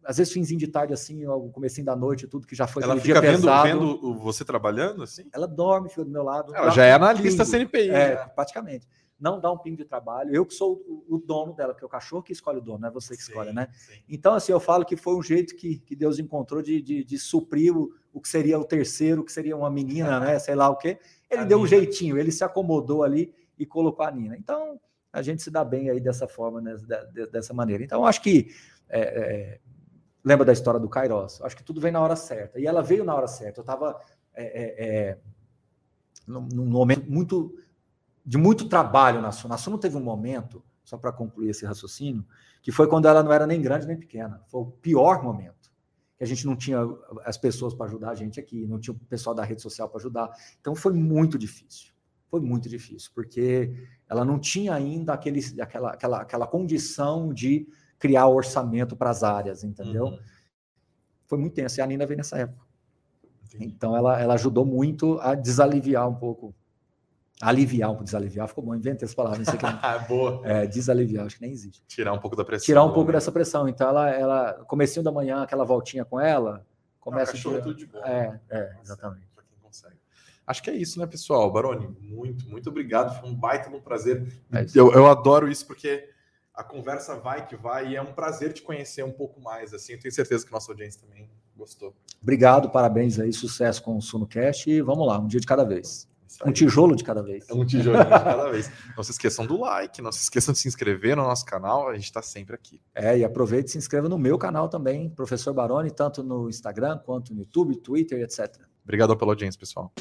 Às vezes, finzinho de tarde, assim, o comecinho da noite, tudo que já foi Ela fica dia vendo, pesado. vendo você trabalhando assim? Ela dorme, fica do meu lado. Ela já é analista pingo. CNPI. É, né? praticamente. Não dá um pingo de trabalho. Eu que sou o, o dono dela, porque é o cachorro que escolhe o dono, não é você que Sim, escolhe, né? sim. Então, assim, eu falo que foi um jeito que, que Deus encontrou de, de, de suprir o, o que seria o terceiro, o que seria uma menina, né? Sei lá o quê. Ele A deu um Nina. jeitinho, ele se acomodou ali e colocou a Nina. Então, a gente se dá bem aí dessa forma, né? De- de- dessa maneira. Então, acho que. é, é, lembra da história do Kairos? Acho que tudo vem na hora certa. E ela veio na hora certa. Eu estava num, num momento muito de muito trabalho na Suno. A Suno teve um momento, só para concluir esse raciocínio, que foi quando ela não era nem grande nem pequena. Foi o pior momento. Que a gente não tinha as pessoas para ajudar a gente aqui, não tinha o pessoal da rede social para ajudar. Então foi muito difícil. Foi muito difícil, porque ela não tinha ainda aquele, aquela, aquela, aquela condição de criar orçamento para as áreas, entendeu? Uhum. Foi muito tenso. E a Nina veio nessa época. Entendi. Então ela, ela ajudou muito a desaliviar um pouco. Aliviar um pouco, desaliviar, ficou bom, inventei essa palavra, não sei o que. Ah, boa. É, desaliviar, acho que nem existe. Tirar um pouco da pressão. Tirar um do pouco homem. dessa pressão. Então ela, ela, comecinho da manhã, aquela voltinha com ela, começa Ah, cachorro é tudo de bom. né? É, é, exatamente. Pra quem consegue. Acho que é isso, né, pessoal? Baroni, muito, muito obrigado. Foi um baita um prazer. É eu, eu adoro isso porque a conversa vai que vai e é um prazer te conhecer um pouco mais. Assim, eu tenho certeza que nossa audiência também gostou. Obrigado, parabéns aí, sucesso com o SunoCast e vamos lá, um dia de cada vez. Um tijolo de cada vez. É um tijolinho de cada vez. Não se esqueçam do like, não se esqueçam de se inscrever no nosso canal, a gente está sempre aqui. É, e aproveite e se inscreva no meu canal também, Professor Baroni, tanto no Instagram quanto no YouTube, Twitter, etc. Obrigado pela audiência, pessoal.